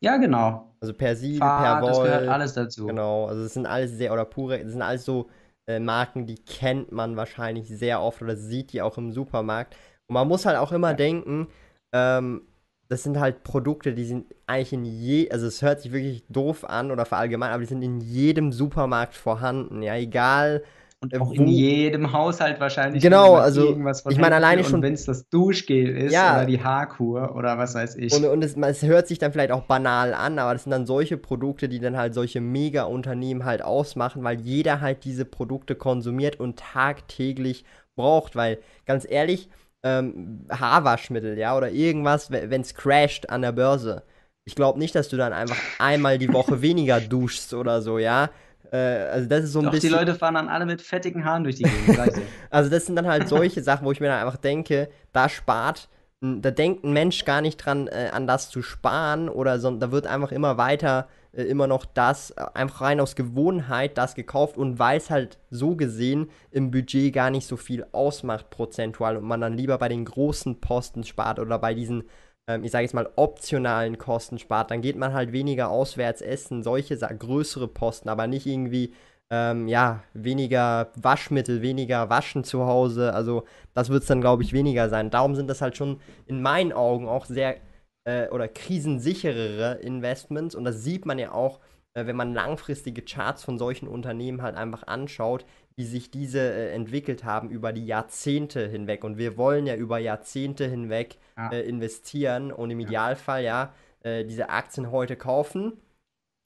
Ja, genau. Also Persil, Fahrt, das gehört alles dazu. Genau, also es sind alles sehr, oder pure, das sind alles so äh, Marken, die kennt man wahrscheinlich sehr oft oder sieht die auch im Supermarkt. Und man muss halt auch immer ja. denken, ähm, das sind halt Produkte, die sind eigentlich in je, also es hört sich wirklich doof an oder verallgemein, aber die sind in jedem Supermarkt vorhanden, ja, egal und auch in jedem Haushalt wahrscheinlich. Genau, also ich meine alleine schon. Wenn es das Duschgel ist ja, oder die Haarkur oder was weiß ich. Und, und es, es, hört sich dann vielleicht auch banal an, aber das sind dann solche Produkte, die dann halt solche Mega-Unternehmen halt ausmachen, weil jeder halt diese Produkte konsumiert und tagtäglich braucht. Weil, ganz ehrlich, ähm, Haarwaschmittel, ja, oder irgendwas, wenn es crasht an der Börse. Ich glaube nicht, dass du dann einfach einmal die Woche weniger duschst oder so, ja. Äh, also das ist so ein Doch, bisschen. Die Leute fahren dann alle mit fettigen Haaren durch die Gegend. (laughs) also das sind dann halt solche (laughs) Sachen, wo ich mir dann einfach denke, da spart, da denkt ein Mensch gar nicht dran, äh, an das zu sparen oder so, da wird einfach immer weiter äh, immer noch das, äh, einfach rein aus Gewohnheit das gekauft und weil es halt so gesehen im Budget gar nicht so viel ausmacht prozentual und man dann lieber bei den großen Posten spart oder bei diesen ähm, ich sage jetzt mal, optionalen Kosten spart, dann geht man halt weniger auswärts essen, solche größere Posten, aber nicht irgendwie, ähm, ja, weniger Waschmittel, weniger Waschen zu Hause. Also das wird es dann, glaube ich, weniger sein. Darum sind das halt schon in meinen Augen auch sehr äh, oder krisensicherere Investments. Und das sieht man ja auch, äh, wenn man langfristige Charts von solchen Unternehmen halt einfach anschaut, wie sich diese äh, entwickelt haben über die Jahrzehnte hinweg. Und wir wollen ja über Jahrzehnte hinweg ja. Äh, investieren und im Idealfall ja äh, diese Aktien heute kaufen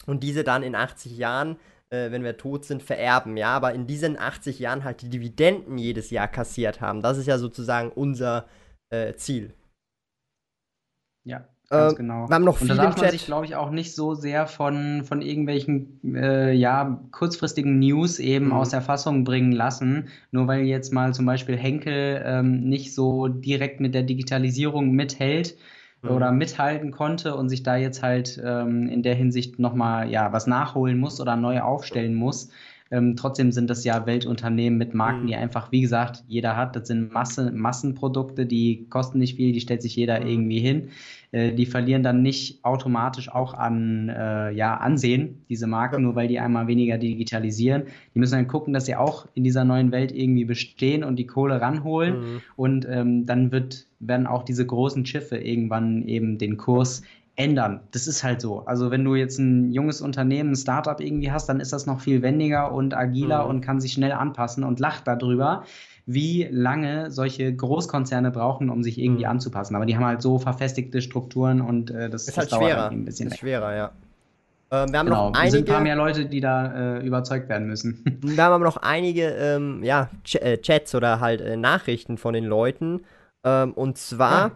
und diese dann in 80 Jahren äh, wenn wir tot sind, vererben, ja, aber in diesen 80 Jahren halt die Dividenden jedes Jahr kassiert haben. Das ist ja sozusagen unser äh, Ziel. Ja, ganz äh, genau. Wir haben noch und da darf man sich, glaube ich, auch nicht so sehr von, von irgendwelchen äh, ja, kurzfristigen News eben mhm. aus der Fassung bringen lassen. Nur weil jetzt mal zum Beispiel Henkel ähm, nicht so direkt mit der Digitalisierung mithält, oder mhm. mithalten konnte und sich da jetzt halt ähm, in der Hinsicht nochmal ja, was nachholen muss oder neu aufstellen muss. Ähm, trotzdem sind das ja Weltunternehmen mit Marken, mhm. die einfach, wie gesagt, jeder hat. Das sind Masse, Massenprodukte, die kosten nicht viel, die stellt sich jeder mhm. irgendwie hin. Äh, die verlieren dann nicht automatisch auch an äh, ja, Ansehen, diese Marken, ja. nur weil die einmal weniger digitalisieren. Die müssen dann gucken, dass sie auch in dieser neuen Welt irgendwie bestehen und die Kohle ranholen. Mhm. Und ähm, dann wird, werden auch diese großen Schiffe irgendwann eben den Kurs ändern. Das ist halt so. Also wenn du jetzt ein junges Unternehmen, ein Startup irgendwie hast, dann ist das noch viel wendiger und agiler mhm. und kann sich schnell anpassen und lacht darüber, wie lange solche Großkonzerne brauchen, um sich irgendwie mhm. anzupassen. Aber die haben halt so verfestigte Strukturen und äh, das, ist halt das schwerer. Halt ein bisschen ist schwerer, ja. Ähm, wir haben genau. noch einige. Es sind ein paar mehr Leute, die da äh, überzeugt werden müssen. (laughs) wir haben aber noch einige ähm, ja, Ch äh, Chats oder halt äh, Nachrichten von den Leuten. Ähm, und zwar ja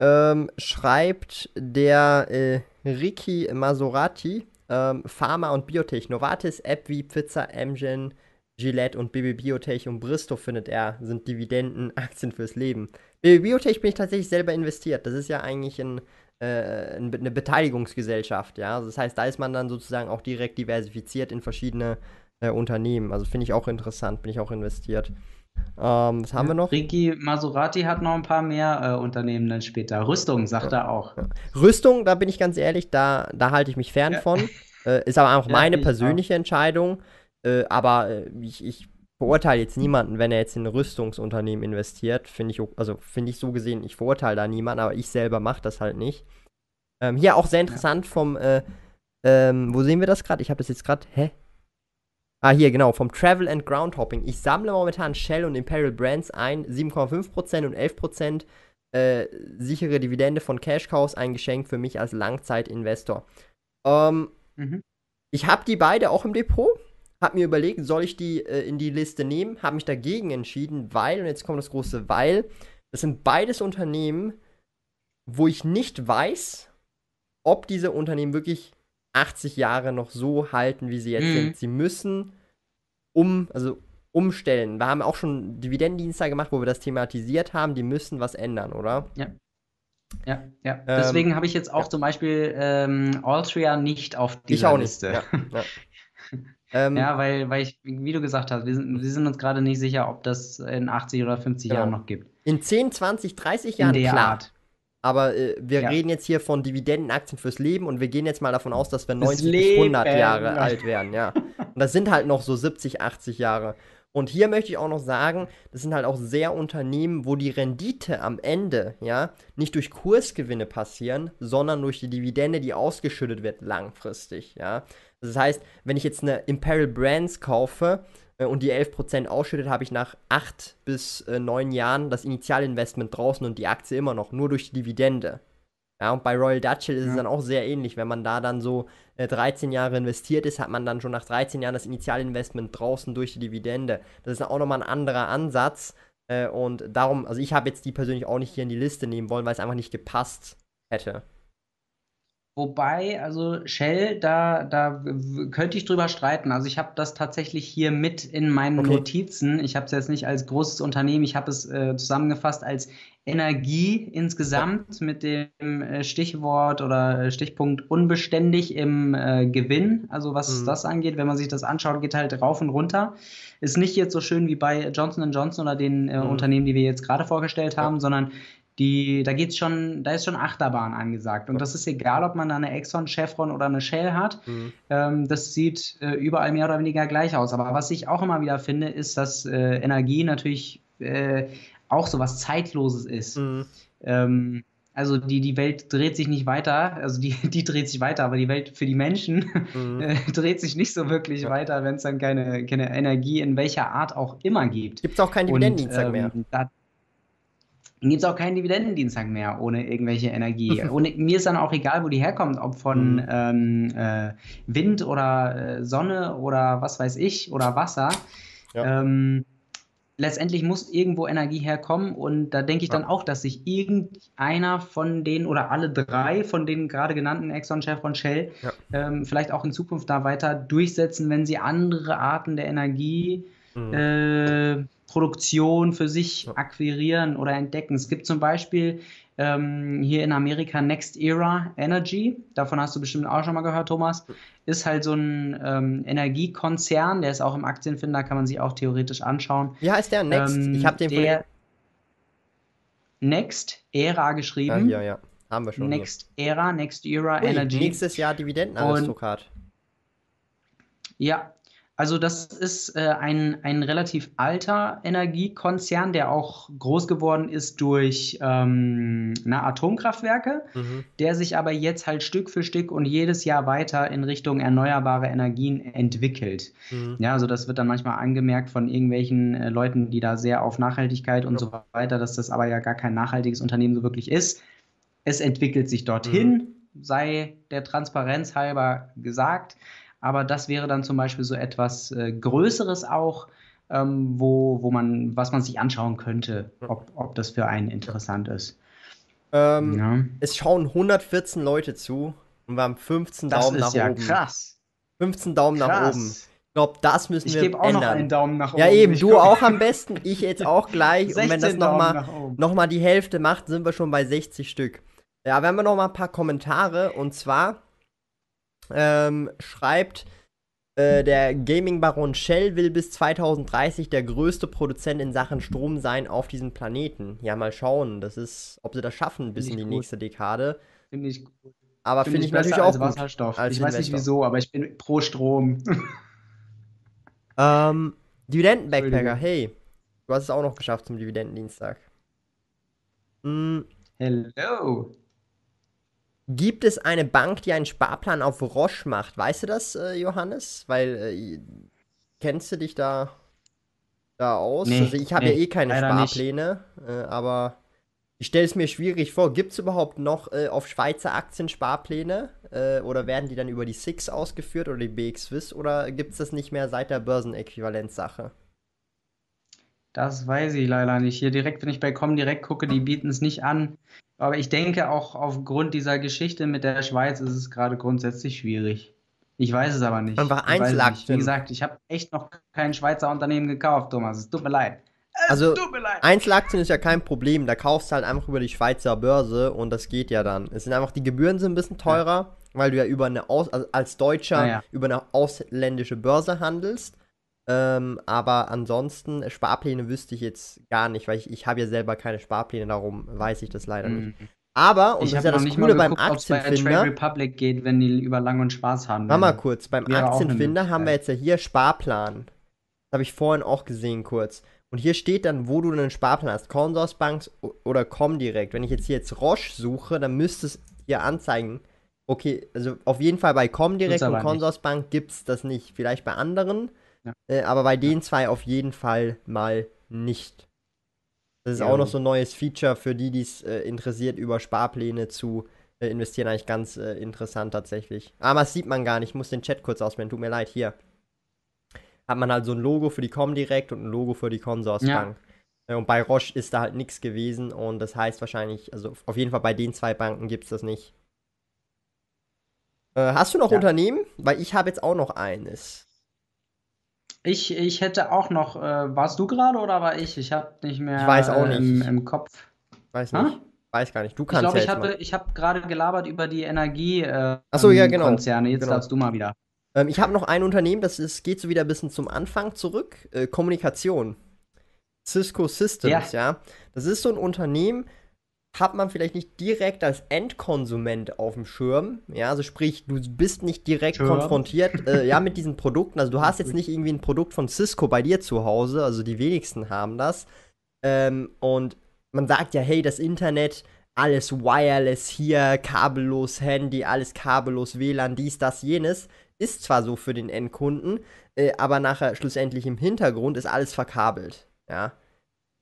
ähm, schreibt der äh, Ricky Masorati, ähm, Pharma und Biotech, Novartis, App wie Pfizer, Amgen, Gillette und BB Biotech und Bristow findet er, sind Dividendenaktien (laughs) fürs Leben. BB Biotech bin ich tatsächlich selber investiert. Das ist ja eigentlich ein, äh, eine Beteiligungsgesellschaft, ja. Also das heißt, da ist man dann sozusagen auch direkt diversifiziert in verschiedene äh, Unternehmen. Also finde ich auch interessant, bin ich auch investiert. Ähm, was haben ja, wir noch? Ricky Maserati hat noch ein paar mehr äh, Unternehmen dann später. Rüstung, sagt ja. er auch. Ja. Rüstung, da bin ich ganz ehrlich, da, da halte ich mich fern von. Äh, ist aber einfach meine persönliche auch. Entscheidung. Äh, aber äh, ich, ich verurteile jetzt niemanden, wenn er jetzt in ein Rüstungsunternehmen investiert. Finde ich, also finde ich so gesehen, ich verurteile da niemanden, aber ich selber mache das halt nicht. Ähm, hier auch sehr interessant vom, äh, ähm, wo sehen wir das gerade? Ich habe das jetzt gerade, hä? Ah, hier, genau, vom Travel and Groundhopping. Ich sammle momentan Shell und Imperial Brands ein, 7,5% und 11% äh, sichere Dividende von Cash Cows, ein Geschenk für mich als Langzeitinvestor. Ähm, mhm. Ich habe die beide auch im Depot, habe mir überlegt, soll ich die äh, in die Liste nehmen, habe mich dagegen entschieden, weil, und jetzt kommt das große Weil, das sind beides Unternehmen, wo ich nicht weiß, ob diese Unternehmen wirklich 80 Jahre noch so halten, wie sie jetzt mhm. sind. Sie müssen um, also umstellen. Wir haben auch schon Dividendendienste gemacht, wo wir das thematisiert haben. Die müssen was ändern, oder? Ja. Ja, ja. Ähm, Deswegen habe ich jetzt auch ja. zum Beispiel ähm, Altria nicht auf dieser ich auch Liste. Nicht. Ja, ja. (laughs) ähm, ja, weil, weil ich, wie du gesagt hast, wir sind, wir sind uns gerade nicht sicher, ob das in 80 oder 50 Jahren noch gibt. In 10, 20, 30 Jahren, in der klar. Art. Aber äh, wir ja. reden jetzt hier von Dividendenaktien fürs Leben und wir gehen jetzt mal davon aus, dass wir 90 bis 100 Jahre alt werden, ja. Und das sind halt noch so 70, 80 Jahre. Und hier möchte ich auch noch sagen, das sind halt auch sehr Unternehmen, wo die Rendite am Ende, ja, nicht durch Kursgewinne passieren, sondern durch die Dividende, die ausgeschüttet wird langfristig, ja. Das heißt, wenn ich jetzt eine Imperial Brands kaufe, und die 11% ausschüttet, habe ich nach 8 bis äh, 9 Jahren das Initialinvestment draußen und die Aktie immer noch, nur durch die Dividende. Ja, und bei Royal Dutch ist ja. es dann auch sehr ähnlich. Wenn man da dann so äh, 13 Jahre investiert ist, hat man dann schon nach 13 Jahren das Initialinvestment draußen durch die Dividende. Das ist auch nochmal ein anderer Ansatz. Äh, und darum, also ich habe jetzt die persönlich auch nicht hier in die Liste nehmen wollen, weil es einfach nicht gepasst hätte. Wobei, also Shell, da, da könnte ich drüber streiten. Also ich habe das tatsächlich hier mit in meinen okay. Notizen. Ich habe es jetzt nicht als großes Unternehmen, ich habe es äh, zusammengefasst als Energie insgesamt mit dem äh, Stichwort oder äh, Stichpunkt unbeständig im äh, Gewinn. Also was mhm. das angeht, wenn man sich das anschaut, geht halt rauf und runter. Ist nicht jetzt so schön wie bei Johnson Johnson oder den äh, mhm. Unternehmen, die wir jetzt gerade vorgestellt haben, ja. sondern die, da geht's schon, da ist schon Achterbahn angesagt. Und das ist egal, ob man da eine Exxon, Chevron oder eine Shell hat. Mhm. Ähm, das sieht äh, überall mehr oder weniger gleich aus. Aber was ich auch immer wieder finde, ist, dass äh, Energie natürlich äh, auch so was Zeitloses ist. Mhm. Ähm, Also die, die Welt dreht sich nicht weiter, also die, (laughs) die dreht sich weiter, aber die Welt für die Menschen (laughs) mhm. äh, dreht sich nicht so wirklich weiter, wenn es dann keine, keine Energie in welcher Art auch immer gibt. Gibt es auch keinen Dividendendienstag ähm, mehr? Da gibt es auch keinen Dividendendienstag mehr ohne irgendwelche Energie. (laughs) Ohne, mir ist dann auch egal, wo die herkommt, ob von mhm. ähm, äh, Wind oder äh, Sonne oder was weiß ich oder Wasser. Ja. Ähm, letztendlich muss irgendwo Energie herkommen und da denke ich dann auch, dass sich irgendeiner von denen oder alle drei von den gerade genannten Exxon, Chevron, Shell ja. ähm, vielleicht auch in Zukunft da weiter durchsetzen, wenn sie andere Arten der Energieproduktion mhm. äh, für sich akquirieren oder entdecken. Es gibt zum Beispiel ähm, hier in Amerika Next Era Energy, davon hast du bestimmt auch schon mal gehört, Thomas, ist halt so ein ähm, Energiekonzern, der ist auch im Aktienfinder, kann man sich auch theoretisch anschauen. Wie heißt der? Next? Ähm, ich habe den der Next Era geschrieben. Ja, ja, ja. Haben wir schon. Next hier. Era, Next Era Ui, Energy. Nächstes Jahr Dividendenaristokrat. Ja, also das ist äh, ein, ein relativ alter Energiekonzern, der auch groß geworden ist durch ähm, na, Atomkraftwerke, mhm. der sich aber jetzt halt Stück für Stück und jedes Jahr weiter in Richtung erneuerbare Energien entwickelt. Mhm. Ja, also das wird dann manchmal angemerkt von irgendwelchen äh, Leuten, die da sehr auf Nachhaltigkeit und ja. so weiter, dass das aber ja gar kein nachhaltiges Unternehmen so wirklich ist. Es entwickelt sich dorthin, mhm. sei der Transparenz halber gesagt. Aber das wäre dann zum Beispiel so etwas äh, Größeres auch, ähm, wo, wo man, was man sich anschauen könnte, ob, ob das für einen interessant ist. Ähm, ja. Es schauen 114 Leute zu und wir haben 15 das Daumen nach ja oben. Krass. 15 Daumen krass. nach oben. Ich glaube, das müssen ich wir ändern. Ich gebe auch noch einen Daumen nach oben. Ja, eben, du auch am besten, ich jetzt auch gleich. und wenn das nochmal noch mal die Hälfte macht, sind wir schon bei 60 Stück. Ja, wir haben noch mal ein paar Kommentare und zwar ähm, schreibt, äh, der Gaming-Baron Shell will bis 2030 der größte Produzent in Sachen Strom sein auf diesem Planeten. Ja, mal schauen, das ist, ob sie das schaffen bis in die gut. nächste Dekade. Finde ich gut. Aber finde find ich natürlich auch Wasserstoff. Ich weiß nicht wieso, aber ich bin pro Strom. ähm, Dividenden-Backpacker, hey. Du hast es auch noch geschafft zum Dividendendienstag. Hm. Hello. Gibt es eine Bank, die einen Sparplan auf Roche macht? Weißt du das, äh, Johannes? Weil äh, kennst du dich da, da aus? Nee, also ich habe nee, ja eh keine Sparpläne, äh, aber ich stelle es mir schwierig vor. Gibt es überhaupt noch äh, auf Schweizer Aktien Sparpläne? Äh, oder werden die dann über die SIX ausgeführt oder die BX Swiss? Oder gibt es das nicht mehr seit der Börsenäquivalenzsache? Das weiß ich leider nicht. Hier direkt, wenn ich bei Comdirect gucke, die bieten es nicht an. Aber ich denke, auch aufgrund dieser Geschichte mit der Schweiz ist es gerade grundsätzlich schwierig. Ich weiß es aber nicht. Einfach Einzelaktien. Wie gesagt, ich habe echt noch kein Schweizer Unternehmen gekauft, Thomas. Es tut mir leid. Es also, Einzelaktien ist ja kein Problem. Da kaufst du halt einfach über die Schweizer Börse und das geht ja dann. Es sind einfach, die Gebühren sind ein bisschen teurer, ja. weil du ja über eine Aus, also als Deutscher ja. über eine ausländische Börse handelst. Ähm, aber ansonsten, Sparpläne wüsste ich jetzt gar nicht, weil ich, ich habe ja selber keine Sparpläne, darum weiß ich das leider mhm. nicht. Aber, und ich das ist ja das Coole beim Aktienfinder. bei Republic geht, wenn die über Lang und Spaß haben. Warte mal kurz, beim Aktienfinder haben wir jetzt ja hier Sparplan. Das habe ich vorhin auch gesehen kurz. Und hier steht dann, wo du einen Sparplan hast. Consorsbanks oder Comdirect. Wenn ich jetzt hier jetzt Roche suche, dann müsste es hier anzeigen. Okay, also auf jeden Fall bei Comdirect und Consorsbank gibt es das nicht. Vielleicht bei anderen. Ja. Äh, aber bei den zwei auf jeden Fall mal nicht. Das ist ja. auch noch so ein neues Feature für die, die es äh, interessiert, über Sparpläne zu äh, investieren. Eigentlich ganz äh, interessant tatsächlich. Aber das sieht man gar nicht. Ich muss den Chat kurz ausblenden. Tut mir leid. Hier. Hat man halt so ein Logo für die Comdirect und ein Logo für die Consorsbank. Ja. Äh, und bei Roche ist da halt nichts gewesen. Und das heißt wahrscheinlich, also auf jeden Fall bei den zwei Banken gibt es das nicht. Äh, hast du noch ja. Unternehmen? Weil ich habe jetzt auch noch eines. Ich, ich hätte auch noch, äh, warst du gerade oder war ich? Ich habe nicht mehr ich weiß auch nicht. Im, im Kopf. Weiß nicht. Ha? Weiß gar nicht. Du kannst ich glaube, ich, ich habe gerade gelabert über die Energie äh, so, ja, genau. Konzerne. Jetzt genau. darfst du mal wieder. Ähm, ich habe noch ein Unternehmen, das ist, geht so wieder ein bisschen zum Anfang zurück. Äh, Kommunikation. Cisco Systems, ja. ja. Das ist so ein Unternehmen, hat man vielleicht nicht direkt als Endkonsument auf dem Schirm. Ja, also sprich, du bist nicht direkt Schirm. konfrontiert äh, ja, mit diesen (laughs) Produkten. Also du hast jetzt nicht irgendwie ein Produkt von Cisco bei dir zu Hause, also die wenigsten haben das. Ähm, und man sagt ja, hey, das Internet alles wireless hier, kabellos Handy, alles kabellos WLAN, dies, das, jenes. Ist zwar so für den Endkunden, äh, aber nachher schlussendlich im Hintergrund ist alles verkabelt. Ja.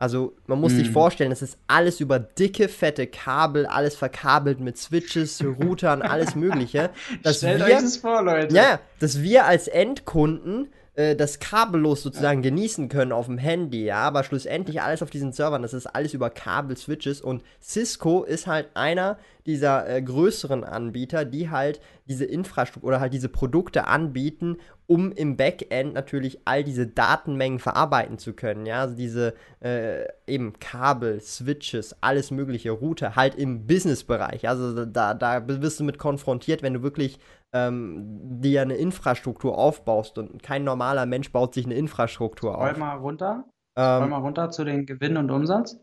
Also man muss mm. sich mhm. vorstellen, es ist alles über dicke, fette Kabel, alles verkabelt mit Switches, (laughs) Routern, alles Mögliche. Stellt wir, euch das vor, Leute. Ja, dass wir als Endkunden äh, das kabellos sozusagen genießen können auf dem Handy, ja, aber schlussendlich alles auf diesen Servern, das ist alles über Kabel-Switches und Cisco ist halt einer dieser äh, größeren Anbieter, die halt diese Infrastruktur oder halt diese Produkte anbieten, um im Backend natürlich all diese Datenmengen verarbeiten zu können. Ja, also diese äh, eben Kabel, Switches, alles mögliche, Router, halt im Business-Bereich. Also da, da wirst du mit konfrontiert, wenn du wirklich ähm, dir eine Infrastruktur aufbaust und kein normaler Mensch baut sich eine Infrastruktur auf. mal runter. Ähm, mal runter zu den Gewinn und Umsatz.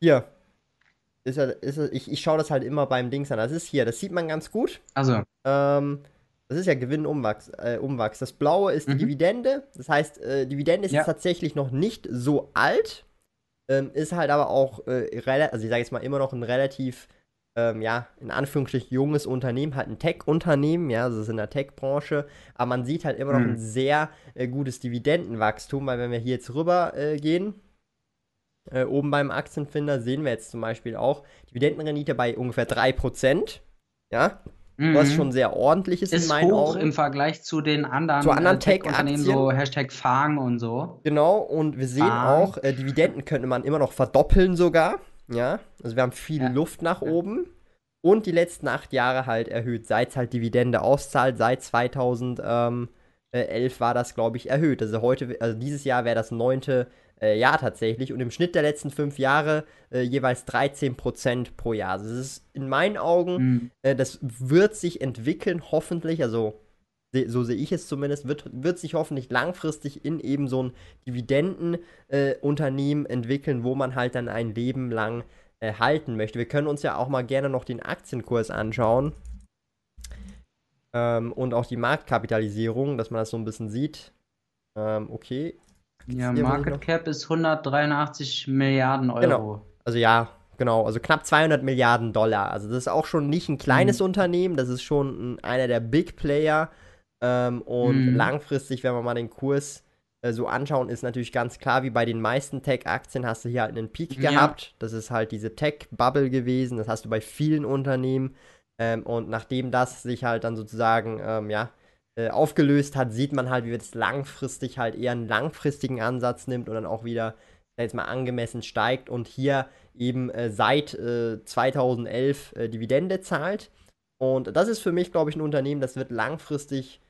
Hier. Ist ist ich, ich schaue das halt immer beim Dings an. Das ist hier, das sieht man ganz gut. Also. Ähm, das ist ja Gewinn Umwachs, äh, Umwachs. Das blaue ist die mhm. Dividende. Das heißt, äh, Dividende ist ja. tatsächlich noch nicht so alt. Ähm, ist halt aber auch, äh, also ich sage jetzt mal immer noch ein relativ ähm, ja, in Anführungsstrichen junges Unternehmen, halt ein Tech-Unternehmen, ja, also es ist in der Tech-Branche, aber man sieht halt immer noch mhm. ein sehr äh, gutes Dividendenwachstum, weil wenn wir hier jetzt rüber äh, gehen, äh, oben beim Aktienfinder sehen wir jetzt zum Beispiel auch Dividendenrendite bei ungefähr 3%, ja, mhm. was schon sehr ordentlich ist, ist in meinen hoch Augen. im Vergleich zu den anderen, zu anderen äh, Tech-Unternehmen, so Hashtag Fang und so. Genau, und wir sehen Fang. auch, äh, Dividenden könnte man immer noch verdoppeln sogar, ja, also wir haben viel ja. Luft nach oben. Und die letzten acht Jahre halt erhöht, seit es halt Dividende auszahlt. Seit 2011 war das, glaube ich, erhöht. Also heute, also dieses Jahr wäre das neunte äh, Jahr tatsächlich. Und im Schnitt der letzten fünf Jahre äh, jeweils 13% pro Jahr. Also das ist in meinen Augen, mhm. äh, das wird sich entwickeln, hoffentlich. Also so sehe ich es zumindest, wird, wird sich hoffentlich langfristig in eben so ein Dividendenunternehmen äh, entwickeln, wo man halt dann ein Leben lang äh, halten möchte. Wir können uns ja auch mal gerne noch den Aktienkurs anschauen ähm, und auch die Marktkapitalisierung, dass man das so ein bisschen sieht. Ähm, okay. Ja, Market Cap ist 183 Milliarden Euro. Genau. Also ja, genau, also knapp 200 Milliarden Dollar. Also das ist auch schon nicht ein kleines mhm. Unternehmen, das ist schon ein, einer der Big Player ähm, und mhm. langfristig, wenn wir mal den Kurs äh, so anschauen, ist natürlich ganz klar, wie bei den meisten Tech-Aktien hast du hier halt einen Peak ja. gehabt. Das ist halt diese Tech-Bubble gewesen. Das hast du bei vielen Unternehmen. Ähm, und nachdem das sich halt dann sozusagen, ähm, ja, äh, aufgelöst hat, sieht man halt, wie es langfristig halt eher einen langfristigen Ansatz nimmt und dann auch wieder jetzt mal angemessen steigt und hier eben äh, seit äh, 2011 äh, Dividende zahlt. Und das ist für mich, glaube ich, ein Unternehmen, das wird langfristig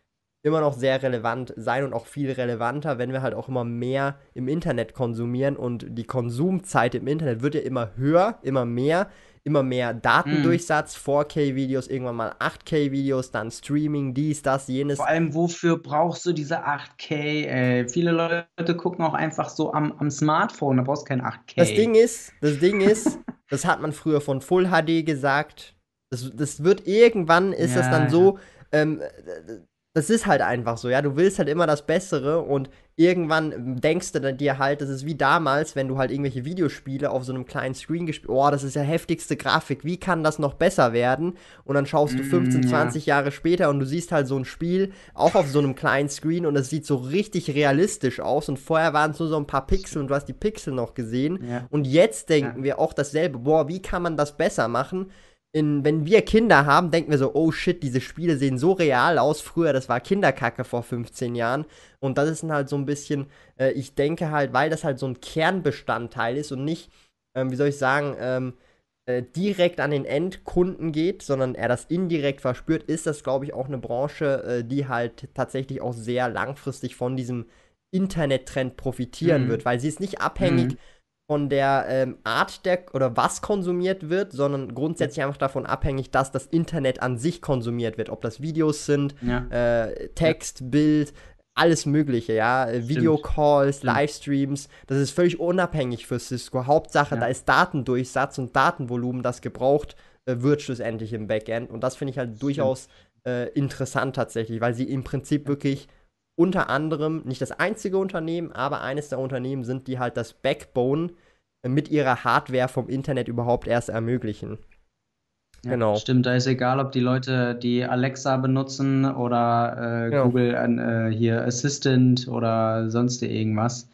immer noch sehr relevant sein und auch viel relevanter, wenn wir halt auch immer mehr im Internet konsumieren und die Konsumzeit im Internet wird ja immer höher, immer mehr, immer mehr Datendurchsatz, mm. 4K-Videos, irgendwann mal 8K-Videos, dann Streaming, dies, das, jenes. Vor allem, wofür brauchst du diese 8K? Äh, viele Leute gucken auch einfach so am, am Smartphone, da brauchst du kein 8K. Das Ding ist, das Ding ist, (laughs) das hat man früher von Full HD gesagt. Das, das wird irgendwann ist ja, das dann so, ähm, das ist halt einfach so, ja. Du willst halt immer das Bessere und irgendwann denkst du dir halt, das ist wie damals, wenn du halt irgendwelche Videospiele auf so einem kleinen Screen gespielt oh, das ist ja heftigste Grafik, wie kann das noch besser werden? Und dann schaust du 15, mm, 20 ja. Jahre später und du siehst halt so ein Spiel auch auf so einem kleinen Screen und es sieht so richtig realistisch aus und vorher waren es nur so ein paar Pixel und du hast die Pixel noch gesehen. Ja. Und jetzt denken ja. wir auch dasselbe, boah, wie kann man das besser machen? In, wenn wir Kinder haben, denken wir so, oh shit, diese Spiele sehen so real aus. Früher, das war Kinderkacke vor 15 Jahren. Und das ist halt so ein bisschen, äh, ich denke halt, weil das halt so ein Kernbestandteil ist und nicht, ähm, wie soll ich sagen, ähm, äh, direkt an den Endkunden geht, sondern er das indirekt verspürt, ist das, glaube ich, auch eine Branche, äh, die halt tatsächlich auch sehr langfristig von diesem Internettrend profitieren mhm. wird, weil sie ist nicht abhängig. Mhm von der ähm, Art der oder was konsumiert wird, sondern grundsätzlich einfach davon abhängig, dass das Internet an sich konsumiert wird. Ob das Videos sind, ja. äh, Text, ja. Bild, alles Mögliche, ja. Äh, Videocalls, Livestreams, das ist völlig unabhängig für Cisco. Hauptsache, ja. da ist Datendurchsatz und Datenvolumen, das gebraucht äh, wird schlussendlich im Backend. Und das finde ich halt durchaus äh, interessant tatsächlich, weil sie im Prinzip wirklich unter anderem nicht das einzige Unternehmen, aber eines der Unternehmen sind, die halt das Backbone mit ihrer Hardware vom Internet überhaupt erst ermöglichen. Ja, genau. Stimmt, da ist egal, ob die Leute die Alexa benutzen oder äh, genau. Google äh, hier Assistant oder sonst irgendwas.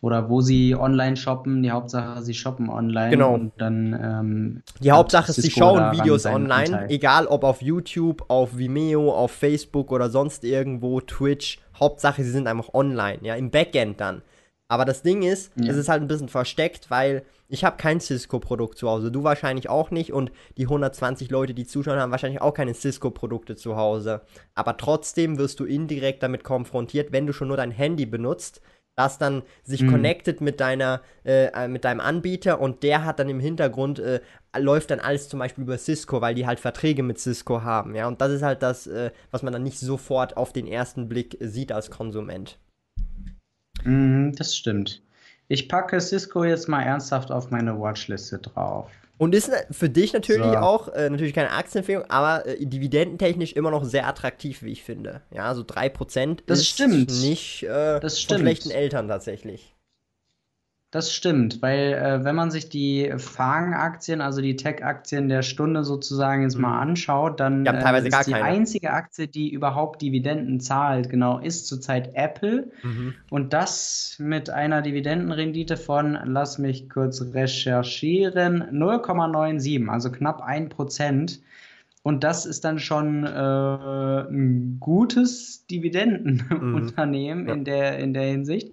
Oder wo sie online shoppen, die Hauptsache, sie shoppen online. Genau. Und dann, ähm, die Hauptsache ist, sie schauen Videos online, Anteil. egal ob auf YouTube, auf Vimeo, auf Facebook oder sonst irgendwo, Twitch. Hauptsache, sie sind einfach online, ja, im Backend dann. Aber das Ding ist, ja. es ist halt ein bisschen versteckt, weil ich habe kein Cisco-Produkt zu Hause, du wahrscheinlich auch nicht und die 120 Leute, die zuschauen, haben wahrscheinlich auch keine Cisco-Produkte zu Hause. Aber trotzdem wirst du indirekt damit konfrontiert, wenn du schon nur dein Handy benutzt, das dann sich mhm. connected mit deiner, äh, äh, mit deinem Anbieter und der hat dann im Hintergrund, äh, läuft dann alles zum Beispiel über Cisco, weil die halt Verträge mit Cisco haben, ja. Und das ist halt das, äh, was man dann nicht sofort auf den ersten Blick sieht als Konsument. Mhm, das stimmt. Ich packe Cisco jetzt mal ernsthaft auf meine Watchliste drauf. Und ist für dich natürlich so. auch, äh, natürlich keine Aktienempfehlung, aber äh, dividendentechnisch immer noch sehr attraktiv, wie ich finde. Ja, so 3% das ist stimmt. nicht äh, das stimmt. von schlechten Eltern tatsächlich. Das stimmt, weil äh, wenn man sich die FANG-Aktien, also die Tech-Aktien der Stunde sozusagen jetzt mal mhm. anschaut, dann äh, ist die keine. einzige Aktie, die überhaupt Dividenden zahlt, genau, ist zurzeit Apple. Mhm. Und das mit einer Dividendenrendite von, lass mich kurz recherchieren, 0,97, also knapp 1%. Und das ist dann schon äh, ein gutes Dividendenunternehmen mhm. ja. in, der, in der Hinsicht.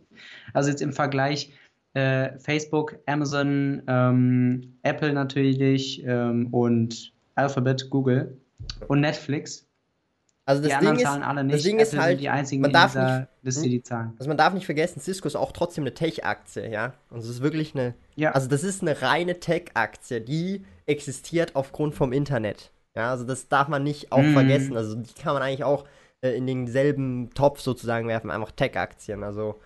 Also jetzt im Vergleich äh, Facebook, Amazon, ähm, Apple natürlich ähm, und Alphabet, Google und Netflix. Also das die Ding ist, alle nicht. Das Ding ist halt, die einzigen man darf nicht, Liste, die zahlen. Also man darf nicht vergessen, Cisco ist auch trotzdem eine Tech-Aktie, ja. Und es ist wirklich eine, ja. also das ist eine reine Tech-Aktie, die existiert aufgrund vom Internet. Ja, also das darf man nicht auch mm. vergessen. Also die kann man eigentlich auch äh, in denselben Topf sozusagen werfen, einfach Tech-Aktien. Also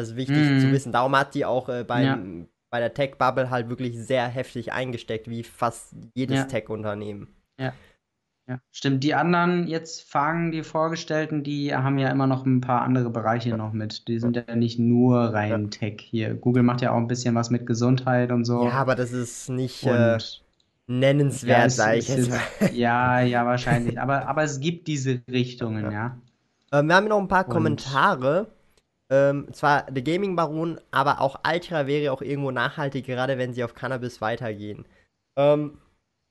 das ist wichtig mhm. zu wissen. Darum hat die auch äh, beim, ja. bei der Tech-Bubble halt wirklich sehr heftig eingesteckt, wie fast jedes ja. Tech-Unternehmen. Ja. Ja, stimmt. Die anderen jetzt fangen die Vorgestellten, die haben ja immer noch ein paar andere Bereiche noch mit. Die sind ja nicht nur rein. Tech hier. Google macht ja auch ein bisschen was mit Gesundheit und so. Ja, aber das ist nicht äh, nennenswert, ja, sag ich jetzt mal. (laughs) Ja, ja, wahrscheinlich. aber, aber es gibt diese Richtungen, ja. Äh, wir haben noch ein paar und Kommentare. Ähm, zwar der Gaming Baron, aber auch Altera wäre auch irgendwo nachhaltig, gerade wenn sie auf Cannabis weitergehen. Ähm,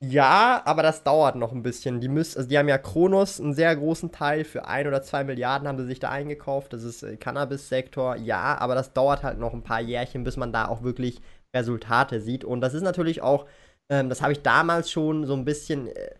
ja, aber das dauert noch ein bisschen. Die müssen, also die haben ja Kronos einen sehr großen Teil für ein oder zwei Milliarden haben sie sich da eingekauft. Das ist äh, Cannabis-Sektor, ja, aber das dauert halt noch ein paar Jährchen, bis man da auch wirklich Resultate sieht. Und das ist natürlich auch, ähm, das habe ich damals schon so ein bisschen äh,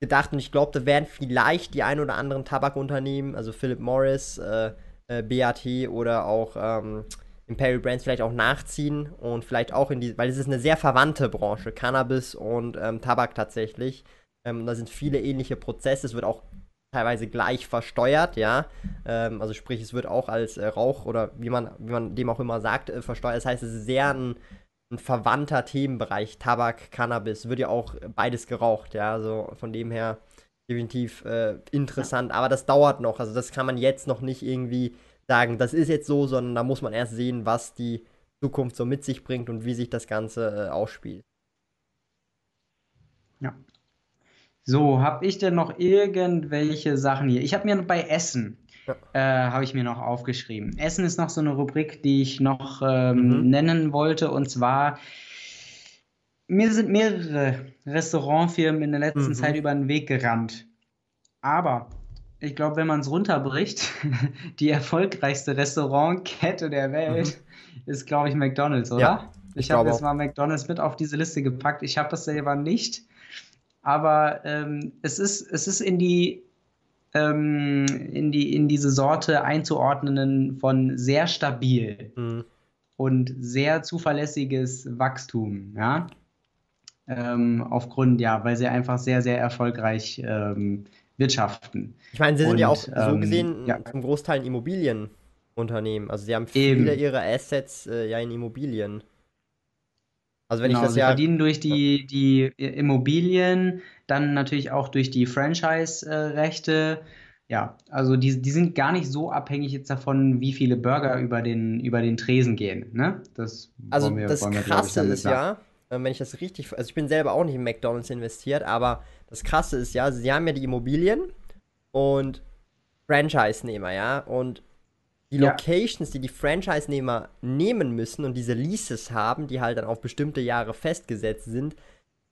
gedacht und ich glaube, da werden vielleicht die ein oder anderen Tabakunternehmen, also Philip Morris, äh, äh, BAT oder auch ähm, Imperial Brands vielleicht auch nachziehen und vielleicht auch in die, weil es ist eine sehr verwandte Branche, Cannabis und ähm, Tabak tatsächlich. Ähm, da sind viele ähnliche Prozesse, es wird auch teilweise gleich versteuert, ja. Ähm, also sprich, es wird auch als äh, Rauch oder wie man, wie man dem auch immer sagt, äh, versteuert. Das heißt, es ist sehr ein, ein verwandter Themenbereich, Tabak, Cannabis, wird ja auch beides geraucht, ja. Also von dem her definitiv äh, interessant, ja. aber das dauert noch. Also das kann man jetzt noch nicht irgendwie sagen, das ist jetzt so, sondern da muss man erst sehen, was die Zukunft so mit sich bringt und wie sich das Ganze äh, ausspielt. Ja. So, habe ich denn noch irgendwelche Sachen hier? Ich habe mir bei Essen, ja. äh, habe ich mir noch aufgeschrieben. Essen ist noch so eine Rubrik, die ich noch ähm, mhm. nennen wollte und zwar mir sind mehrere Restaurantfirmen in der letzten mhm. Zeit über den Weg gerannt. Aber ich glaube, wenn man es runterbricht, (laughs) die erfolgreichste Restaurantkette der Welt mhm. ist, glaube ich, McDonald's, oder? Ja, ich, ich habe jetzt mal McDonald's mit auf diese Liste gepackt. Ich habe das selber nicht. Aber ähm, es, ist, es ist in die, ähm, in, die, in diese Sorte einzuordnen von sehr stabil mhm. und sehr zuverlässiges Wachstum. Ja? Ähm, aufgrund, ja, weil sie einfach sehr, sehr erfolgreich ähm, wirtschaften. Ich meine, sie sind Und, ja auch so ähm, gesehen ja. zum Großteil ein Immobilienunternehmen. Also sie haben viele Eben. ihrer Assets äh, ja in Immobilien. Also wenn genau, ich das sie ja verdienen durch die, die Immobilien, dann natürlich auch durch die Franchise-Rechte. Ja, also die, die sind gar nicht so abhängig jetzt davon, wie viele Burger über den, über den Tresen gehen. Ne? Das also wir, das Krasse ist ja, wenn ich das richtig, also ich bin selber auch nicht in McDonalds investiert, aber das Krasse ist ja, sie haben ja die Immobilien und Franchise-Nehmer, ja, und die Ja. Locations, die die Franchise-Nehmer nehmen müssen und diese Leases haben, die halt dann auf bestimmte Jahre festgesetzt sind,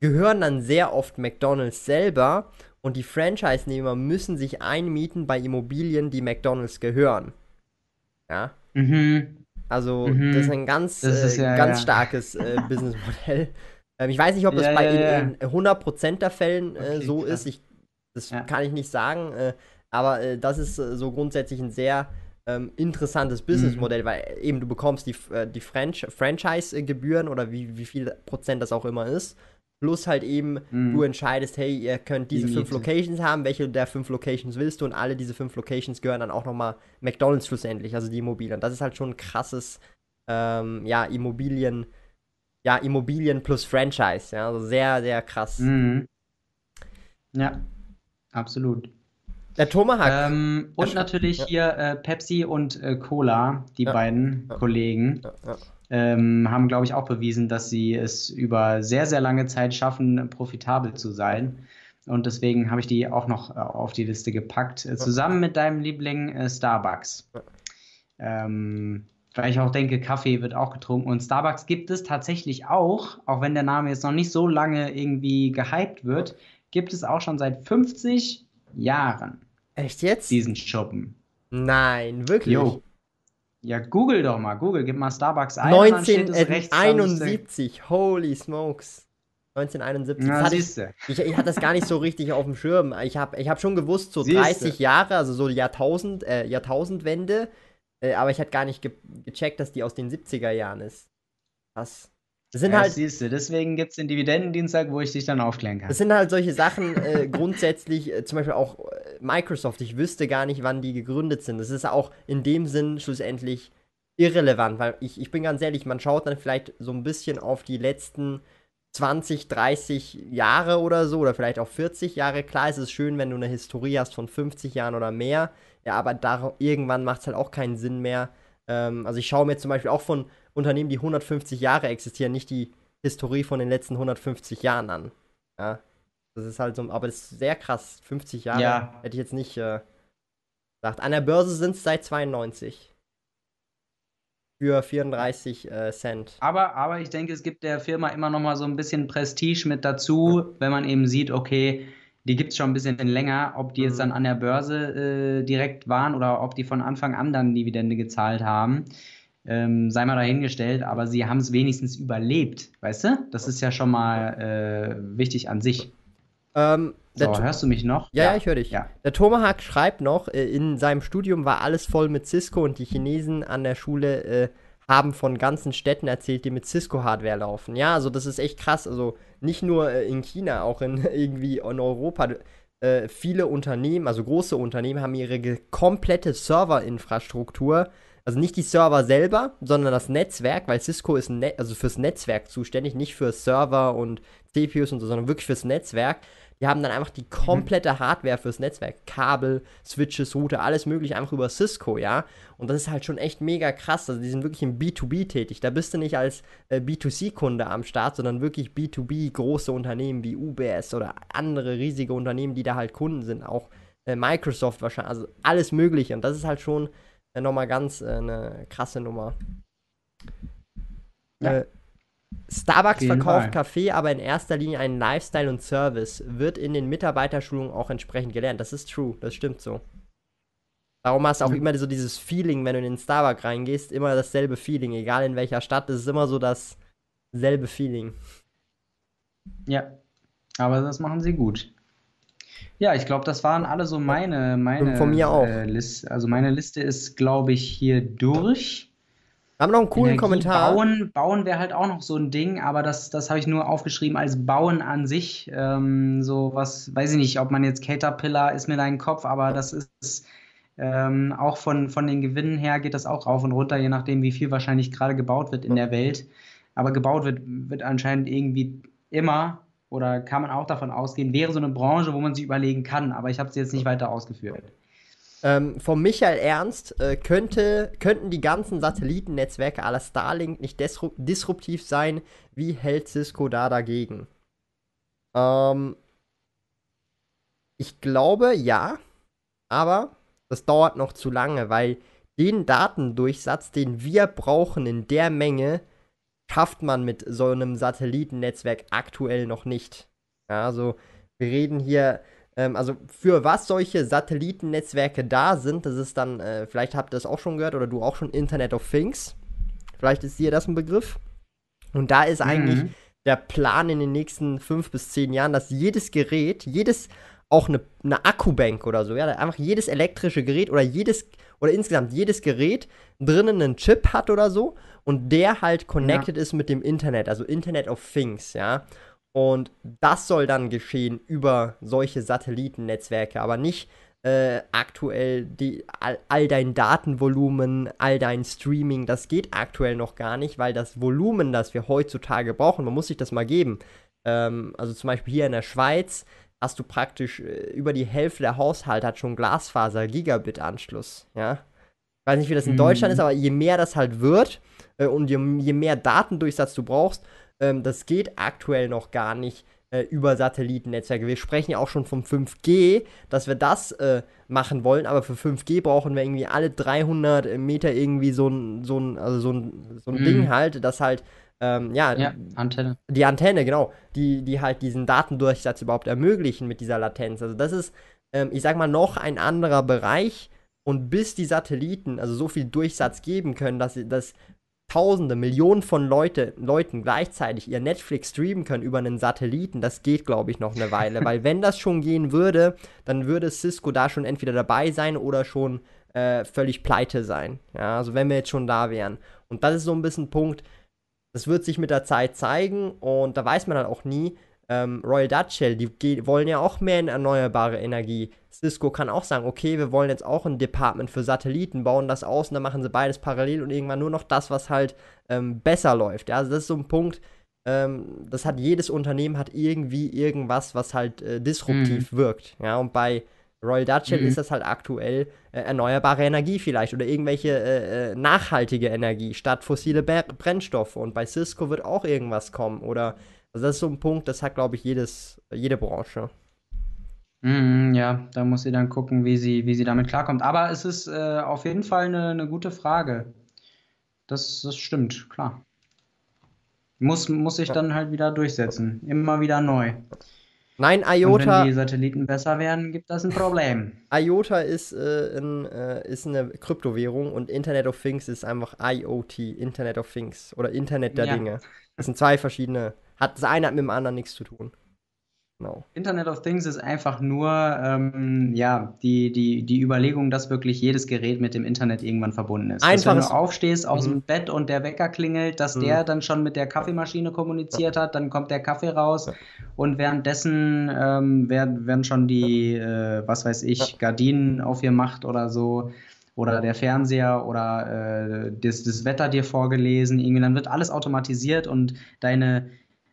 gehören dann sehr oft McDonalds selber und die Franchise-Nehmer müssen sich einmieten bei Immobilien, die McDonalds gehören. Ja, Mhm. Also Mhm. das ist ein ganz, ist äh, ja- ganz ja. starkes äh, (laughs) Businessmodell. Ähm, ich weiß nicht, ob das Ja, bei in, in 100% der Fällen äh, Okay, so krass. ist. Ich, das kann ich nicht sagen, äh, aber äh, das ist äh, so grundsätzlich ein sehr ähm, interessantes Businessmodell, weil eben du bekommst die, die Franch Franchise-Gebühren oder wie, wie viel Prozent das auch immer ist. Plus halt eben, Mhm. du entscheidest, hey, ihr könnt diese Die fünf. Locations haben, welche der fünf Locations willst du und alle diese fünf Locations gehören dann auch nochmal McDonalds schlussendlich, also die Immobilien. Das ist halt schon ein krasses, ähm, ja, Immobilien, ja, Immobilien plus Franchise, ja, also sehr, sehr krass. Mhm. Ja, absolut. Der Tomahawk, Ähm, und natürlich ja. hier äh, Pepsi und äh, Cola, die Ja. beiden Ja. Kollegen, ja. Ähm, haben, glaube ich, auch bewiesen, dass sie es über sehr, sehr lange Zeit schaffen, profitabel zu sein. Und deswegen habe ich die auch noch äh, auf die Liste gepackt, äh, zusammen mit deinem Liebling äh, Starbucks. Ähm, weil ich auch denke, Kaffee wird auch getrunken. Und Starbucks gibt es tatsächlich auch, auch wenn der Name jetzt noch nicht so lange irgendwie gehypt wird, gibt es auch schon seit 50 Jahren Echt jetzt? diesen Schuppen. Nein, wirklich. Jo. Ja, google doch mal. Google, gib mal Starbucks ein und dann steht es rechts dran, müsste- 1971, holy smokes. 1971. Na, hatte ich, ich, ich hatte das gar nicht so richtig auf dem Schirm. Ich habe ich hab schon gewusst, so Siehste. 30 Jahre, also so Jahrtausend, äh, Jahrtausendwende, äh, aber ich hatte gar nicht ge gecheckt, dass die aus den 70er Jahren ist. Krass. Das sind Ja, halt, siehste. Deswegen gibt es den Dividendendienstag, wo ich dich dann aufklären kann. Das sind halt solche Sachen, äh, grundsätzlich, äh, zum Beispiel auch äh, Microsoft, ich wüsste gar nicht, wann die gegründet sind. Das ist auch in dem Sinn schlussendlich irrelevant, weil ich, ich bin ganz ehrlich, man schaut dann vielleicht so ein bisschen auf die letzten 20, 30 Jahre oder so, oder vielleicht auch 40 Jahre. Klar, es ist schön, wenn du eine Historie hast von 50 Jahren oder mehr, ja, aber da, irgendwann macht es halt auch keinen Sinn mehr. Ähm, also ich schaue mir zum Beispiel auch von Unternehmen, die 150 Jahre existieren, nicht die Historie von den letzten 150 Jahren an. Ja. Das ist halt so, aber das ist sehr krass. 50 Jahre Ja. hätte ich jetzt nicht äh, gesagt. An der Börse sind es seit 92. Für 34 äh, Cent. Aber, aber ich denke, es gibt der Firma immer noch mal so ein bisschen Prestige mit dazu, wenn man eben sieht, okay, die gibt es schon ein bisschen länger, ob die jetzt Mhm. dann an der Börse äh, direkt waren oder ob die von Anfang an dann Dividende gezahlt haben. Ähm, sei mal dahingestellt, aber sie haben es wenigstens überlebt, weißt du? Das ist ja schon mal äh, wichtig an sich. Ähm, So, hörst du mich noch? ja, ja, ich höre dich. Ja. Der Tomahawk schreibt noch, äh, in seinem Studium war alles voll mit Cisco und die Chinesen an der Schule äh, haben von ganzen Städten erzählt, die mit Cisco-Hardware laufen. Ja, also das ist echt krass. Also nicht nur äh, in China, auch in (laughs) irgendwie in Europa. Äh, viele Unternehmen, also große Unternehmen, haben ihre komplette Serverinfrastruktur, also nicht die Server selber, sondern das Netzwerk, weil Cisco ist Net also fürs Netzwerk zuständig, nicht für Server und CPUs und so, sondern wirklich fürs Netzwerk. Die haben dann einfach die komplette Hardware fürs Netzwerk. Kabel, Switches, Router, alles mögliche einfach über Cisco, ja. Und das ist halt schon echt mega krass. Also die sind wirklich im B2B tätig. Da bist du nicht als äh, B2C-Kunde am Start, sondern wirklich B2B große Unternehmen wie UBS oder andere riesige Unternehmen, die da halt Kunden sind. Auch äh, Microsoft wahrscheinlich. Also alles mögliche. Und das ist halt schon äh, nochmal ganz äh, eine krasse Nummer. Ja. Äh, Starbucks verkauft Fall. Kaffee, aber in erster Linie einen Lifestyle und Service. Wird in den Mitarbeiterschulungen auch entsprechend gelernt. Das ist true, das stimmt so. Darum hast du auch Ja. immer so dieses Feeling, wenn du in den Starbucks reingehst, immer dasselbe Feeling. Egal in welcher Stadt, es ist immer so dasselbe Feeling. Ja, aber das machen sie gut. Ja, ich glaube, das waren alle so meine, meine Von mir auch. Äh, List, also meine Liste ist, glaube ich, hier durch. Wir haben noch einen coolen Energie Kommentar. Bauen, bauen wäre halt auch noch so ein Ding, aber das, das habe ich nur aufgeschrieben als Bauen an sich. Ähm, so was, weiß ich nicht, ob man jetzt Caterpillar ist mir da im Kopf, aber das ist ähm, auch von, von den Gewinnen her geht das auch rauf und runter, je nachdem, wie viel wahrscheinlich gerade gebaut wird in der Welt. Aber gebaut wird, wird anscheinend irgendwie immer oder kann man auch davon ausgehen, wäre so eine Branche, wo man sich überlegen kann, aber ich habe es jetzt nicht weiter ausgeführt. Ähm, von Michael Ernst äh, könnte, könnten die ganzen Satellitennetzwerke aller Starlink nicht disruptiv sein. Wie hält Cisco da dagegen? Ähm, ich glaube ja, aber das dauert noch zu lange, weil den Datendurchsatz, den wir brauchen in der Menge, schafft man mit so einem Satellitennetzwerk aktuell noch nicht. Ja, also wir reden hier, ähm, also für was solche Satellitennetzwerke da sind, das ist dann, äh, vielleicht habt ihr das auch schon gehört oder du auch schon Internet of Things. Vielleicht ist dir das ein Begriff. Und da ist mhm. eigentlich der Plan in den nächsten fünf bis zehn Jahren, dass jedes Gerät, jedes, auch eine, eine Akkubank oder so, ja, einfach jedes elektrische Gerät oder jedes, oder insgesamt jedes Gerät drinnen einen Chip hat oder so und der halt connected ja. ist mit dem Internet, also Internet of Things, ja. Und das soll dann geschehen über solche Satellitennetzwerke, aber nicht äh, aktuell die, all, all, dein Datenvolumen, all dein Streaming, das geht aktuell noch gar nicht, weil das Volumen, das wir heutzutage brauchen, man muss sich das mal geben. Ähm, also zum Beispiel hier in der Schweiz hast du praktisch äh, über die Hälfte der Haushalte hat schon Glasfaser-Gigabit-Anschluss, ja. Ich weiß nicht, wie das in mhm. Deutschland ist, aber je mehr das halt wird äh, und je, je, mehr Datendurchsatz du brauchst, ähm, das geht aktuell noch gar nicht äh, über Satellitennetzwerke. Wir sprechen ja auch schon vom 5G, dass wir das äh, machen wollen, aber für 5G brauchen wir irgendwie alle 300 Meter irgendwie so ein, so ein, also so ein, so ein mhm. Ding halt, das halt ähm, ja, ja, Antenne. Die Antenne, genau, die, die halt diesen Datendurchsatz überhaupt ermöglichen mit dieser Latenz. Also das ist, ähm, ich sag mal, noch ein anderer Bereich. Und bis die Satelliten also so viel Durchsatz geben können, dass, dass Tausende, Millionen von Leute, Leuten gleichzeitig ihr Netflix streamen können über einen Satelliten, das geht, glaube ich, noch eine Weile. (laughs) Weil wenn das schon gehen würde, dann würde Cisco da schon entweder dabei sein oder schon äh, völlig pleite sein. Ja, also wenn wir jetzt schon da wären. Und das ist so ein bisschen ein Punkt, das wird sich mit der Zeit zeigen und da weiß man halt auch nie, ähm, Royal Dutch Shell, die wollen ja auch mehr in erneuerbare Energie. Cisco kann auch sagen, okay, wir wollen jetzt auch ein Department für Satelliten, bauen das aus und dann machen sie beides parallel und irgendwann nur noch das, was halt ähm, besser läuft. Ja, also das ist so ein Punkt, ähm, das hat jedes Unternehmen hat irgendwie irgendwas, was halt äh, disruptiv mhm. wirkt. Ja, und bei Royal Dutch Shell mhm. ist das halt aktuell äh, erneuerbare Energie vielleicht oder irgendwelche äh, äh nachhaltige Energie statt fossile Brennstoffe. Und bei Cisco wird auch irgendwas kommen oder also das ist so ein Punkt, das hat, glaube ich, jedes, jede Branche. Mm, ja, da muss sie dann gucken, wie sie, wie sie damit klarkommt. Aber es ist äh, auf jeden Fall eine, eine gute Frage. Das, das stimmt, klar. Muss, muss sich dann halt wieder durchsetzen. Immer wieder neu. Nein, IOTA. Und wenn die Satelliten besser werden, gibt das ein Problem. IOTA ist, äh, ein, äh, ist eine Kryptowährung und Internet of Things ist einfach IoT, Internet of Things oder Internet der ja. Dinge. Das sind zwei verschiedene hat, das eine hat mit dem anderen nichts zu tun. Genau. Internet of Things ist einfach nur ähm, ja, die, die, die Überlegung, dass wirklich jedes Gerät mit dem Internet irgendwann verbunden ist. Einfach. Dass, wenn du aufstehst aus mhm. dem Bett und der Wecker klingelt, dass mhm. der dann schon mit der Kaffeemaschine kommuniziert hat, dann kommt der Kaffee raus ja. und währenddessen ähm, werden, werden schon die, äh, was weiß ich, Gardinen aufgemacht oder so oder der Fernseher oder äh, das, das Wetter dir vorgelesen. Irgendwie, dann wird alles automatisiert und deine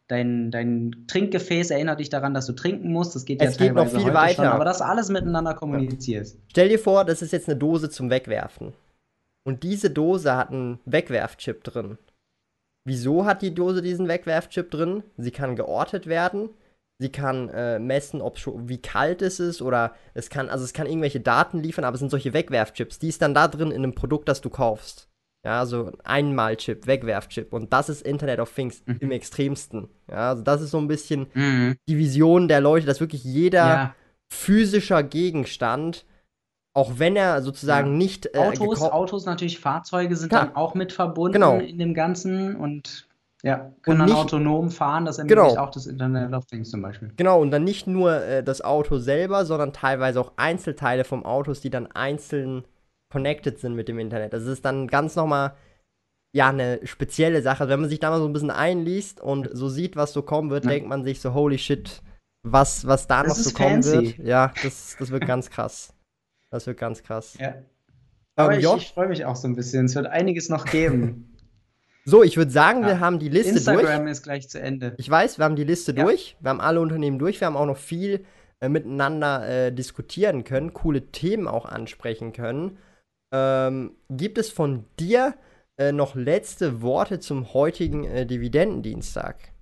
dein, dein Trinkgefäß erinnert dich daran, dass du trinken musst. Das geht es ja geht noch viel weiter. Schon, aber das alles miteinander kommunizierst. Stell dir vor, das ist jetzt eine Dose zum Wegwerfen. Und diese Dose hat einen Wegwerfchip drin. Wieso hat die Dose diesen Wegwerfchip drin? Sie kann geortet werden. Sie kann äh, messen, ob schon, wie kalt es ist oder es kann, also es kann irgendwelche Daten liefern, aber es sind solche Wegwerfchips. Die ist dann da drin in einem Produkt, das du kaufst. Ja, so Einmalchip, Wegwerfchip. Und das ist Internet of Things mhm. im extremsten. Ja, also das ist so ein bisschen mhm. die Vision der Leute, dass wirklich jeder ja. physischer Gegenstand, auch wenn er sozusagen ja. nicht. Äh, Autos, Autos natürlich, Fahrzeuge sind Klar. dann auch mit verbunden genau. in dem Ganzen und ja, können und dann autonom fahren, das ermöglicht genau. auch das Internet of Things zum Beispiel. Genau, und dann nicht nur äh, das Auto selber, sondern teilweise auch Einzelteile vom Autos, die dann einzeln connected sind mit dem Internet. Das ist dann ganz nochmal, ja, eine spezielle Sache. Wenn man sich da mal so ein bisschen einliest und so sieht, was so kommen wird, ja. denkt man sich so, holy shit, was, was da das noch so kommen wird. Ja, das, das wird ganz krass. Das wird ganz krass. Ja. Aber ähm, ich, ich freue mich auch so ein bisschen. Es wird einiges noch geben. (laughs) So, ich würde sagen, ja. wir haben die Liste Instagram durch. Instagram ist gleich zu Ende. Ich weiß, wir haben die Liste ja. durch. Wir haben alle Unternehmen durch. Wir haben auch noch viel äh, miteinander äh, diskutieren können, coole Themen auch ansprechen können. Ähm, gibt es von dir äh, noch letzte Worte zum heutigen äh, Dividendendienstag?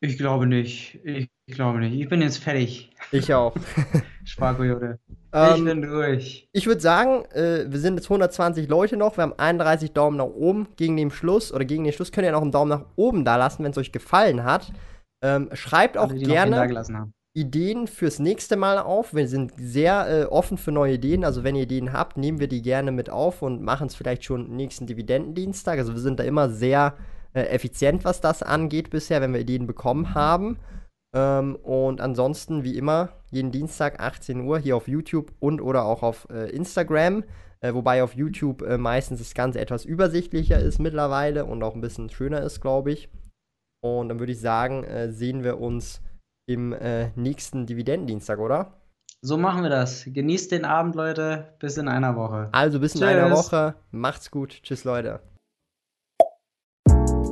Ich glaube nicht. Ich, ich glaube nicht. Ich bin jetzt fertig. Ich auch. (laughs) Sparkoyote. Ähm, ich bin durch. Ich würde sagen, äh, wir sind jetzt 120 Leute noch. Wir haben 31 Daumen nach oben gegen den Schluss. Oder gegen den Schluss könnt ihr noch einen Daumen nach oben da lassen, wenn es euch gefallen hat. Ähm, schreibt auch da gerne. Ideen fürs nächste Mal auf. Wir sind sehr äh, offen für neue Ideen. Also wenn ihr Ideen habt, nehmen wir die gerne mit auf und machen es vielleicht schon nächsten Dividendendienstag. Also wir sind da immer sehr äh, effizient, was das angeht bisher, wenn wir Ideen bekommen haben. Ähm, und ansonsten, wie immer, jeden Dienstag 18 Uhr hier auf YouTube und oder auch auf äh, Instagram. Äh, wobei auf YouTube äh, meistens das Ganze etwas übersichtlicher ist mittlerweile und auch ein bisschen schöner ist, glaube ich. Und dann würde ich sagen, äh, sehen wir uns im äh, nächsten Dividendendienstag, oder? So machen wir das. Genießt den Abend, Leute. Bis in einer Woche. Also bis in Tschüss. einer Woche. Macht's gut. Tschüss, Leute.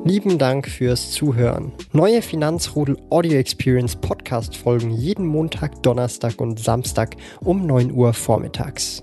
Lieben Dank fürs Zuhören. Neue Finanzrudel Audio Experience Podcast folgen jeden Montag, Donnerstag und Samstag um 9 Uhr vormittags.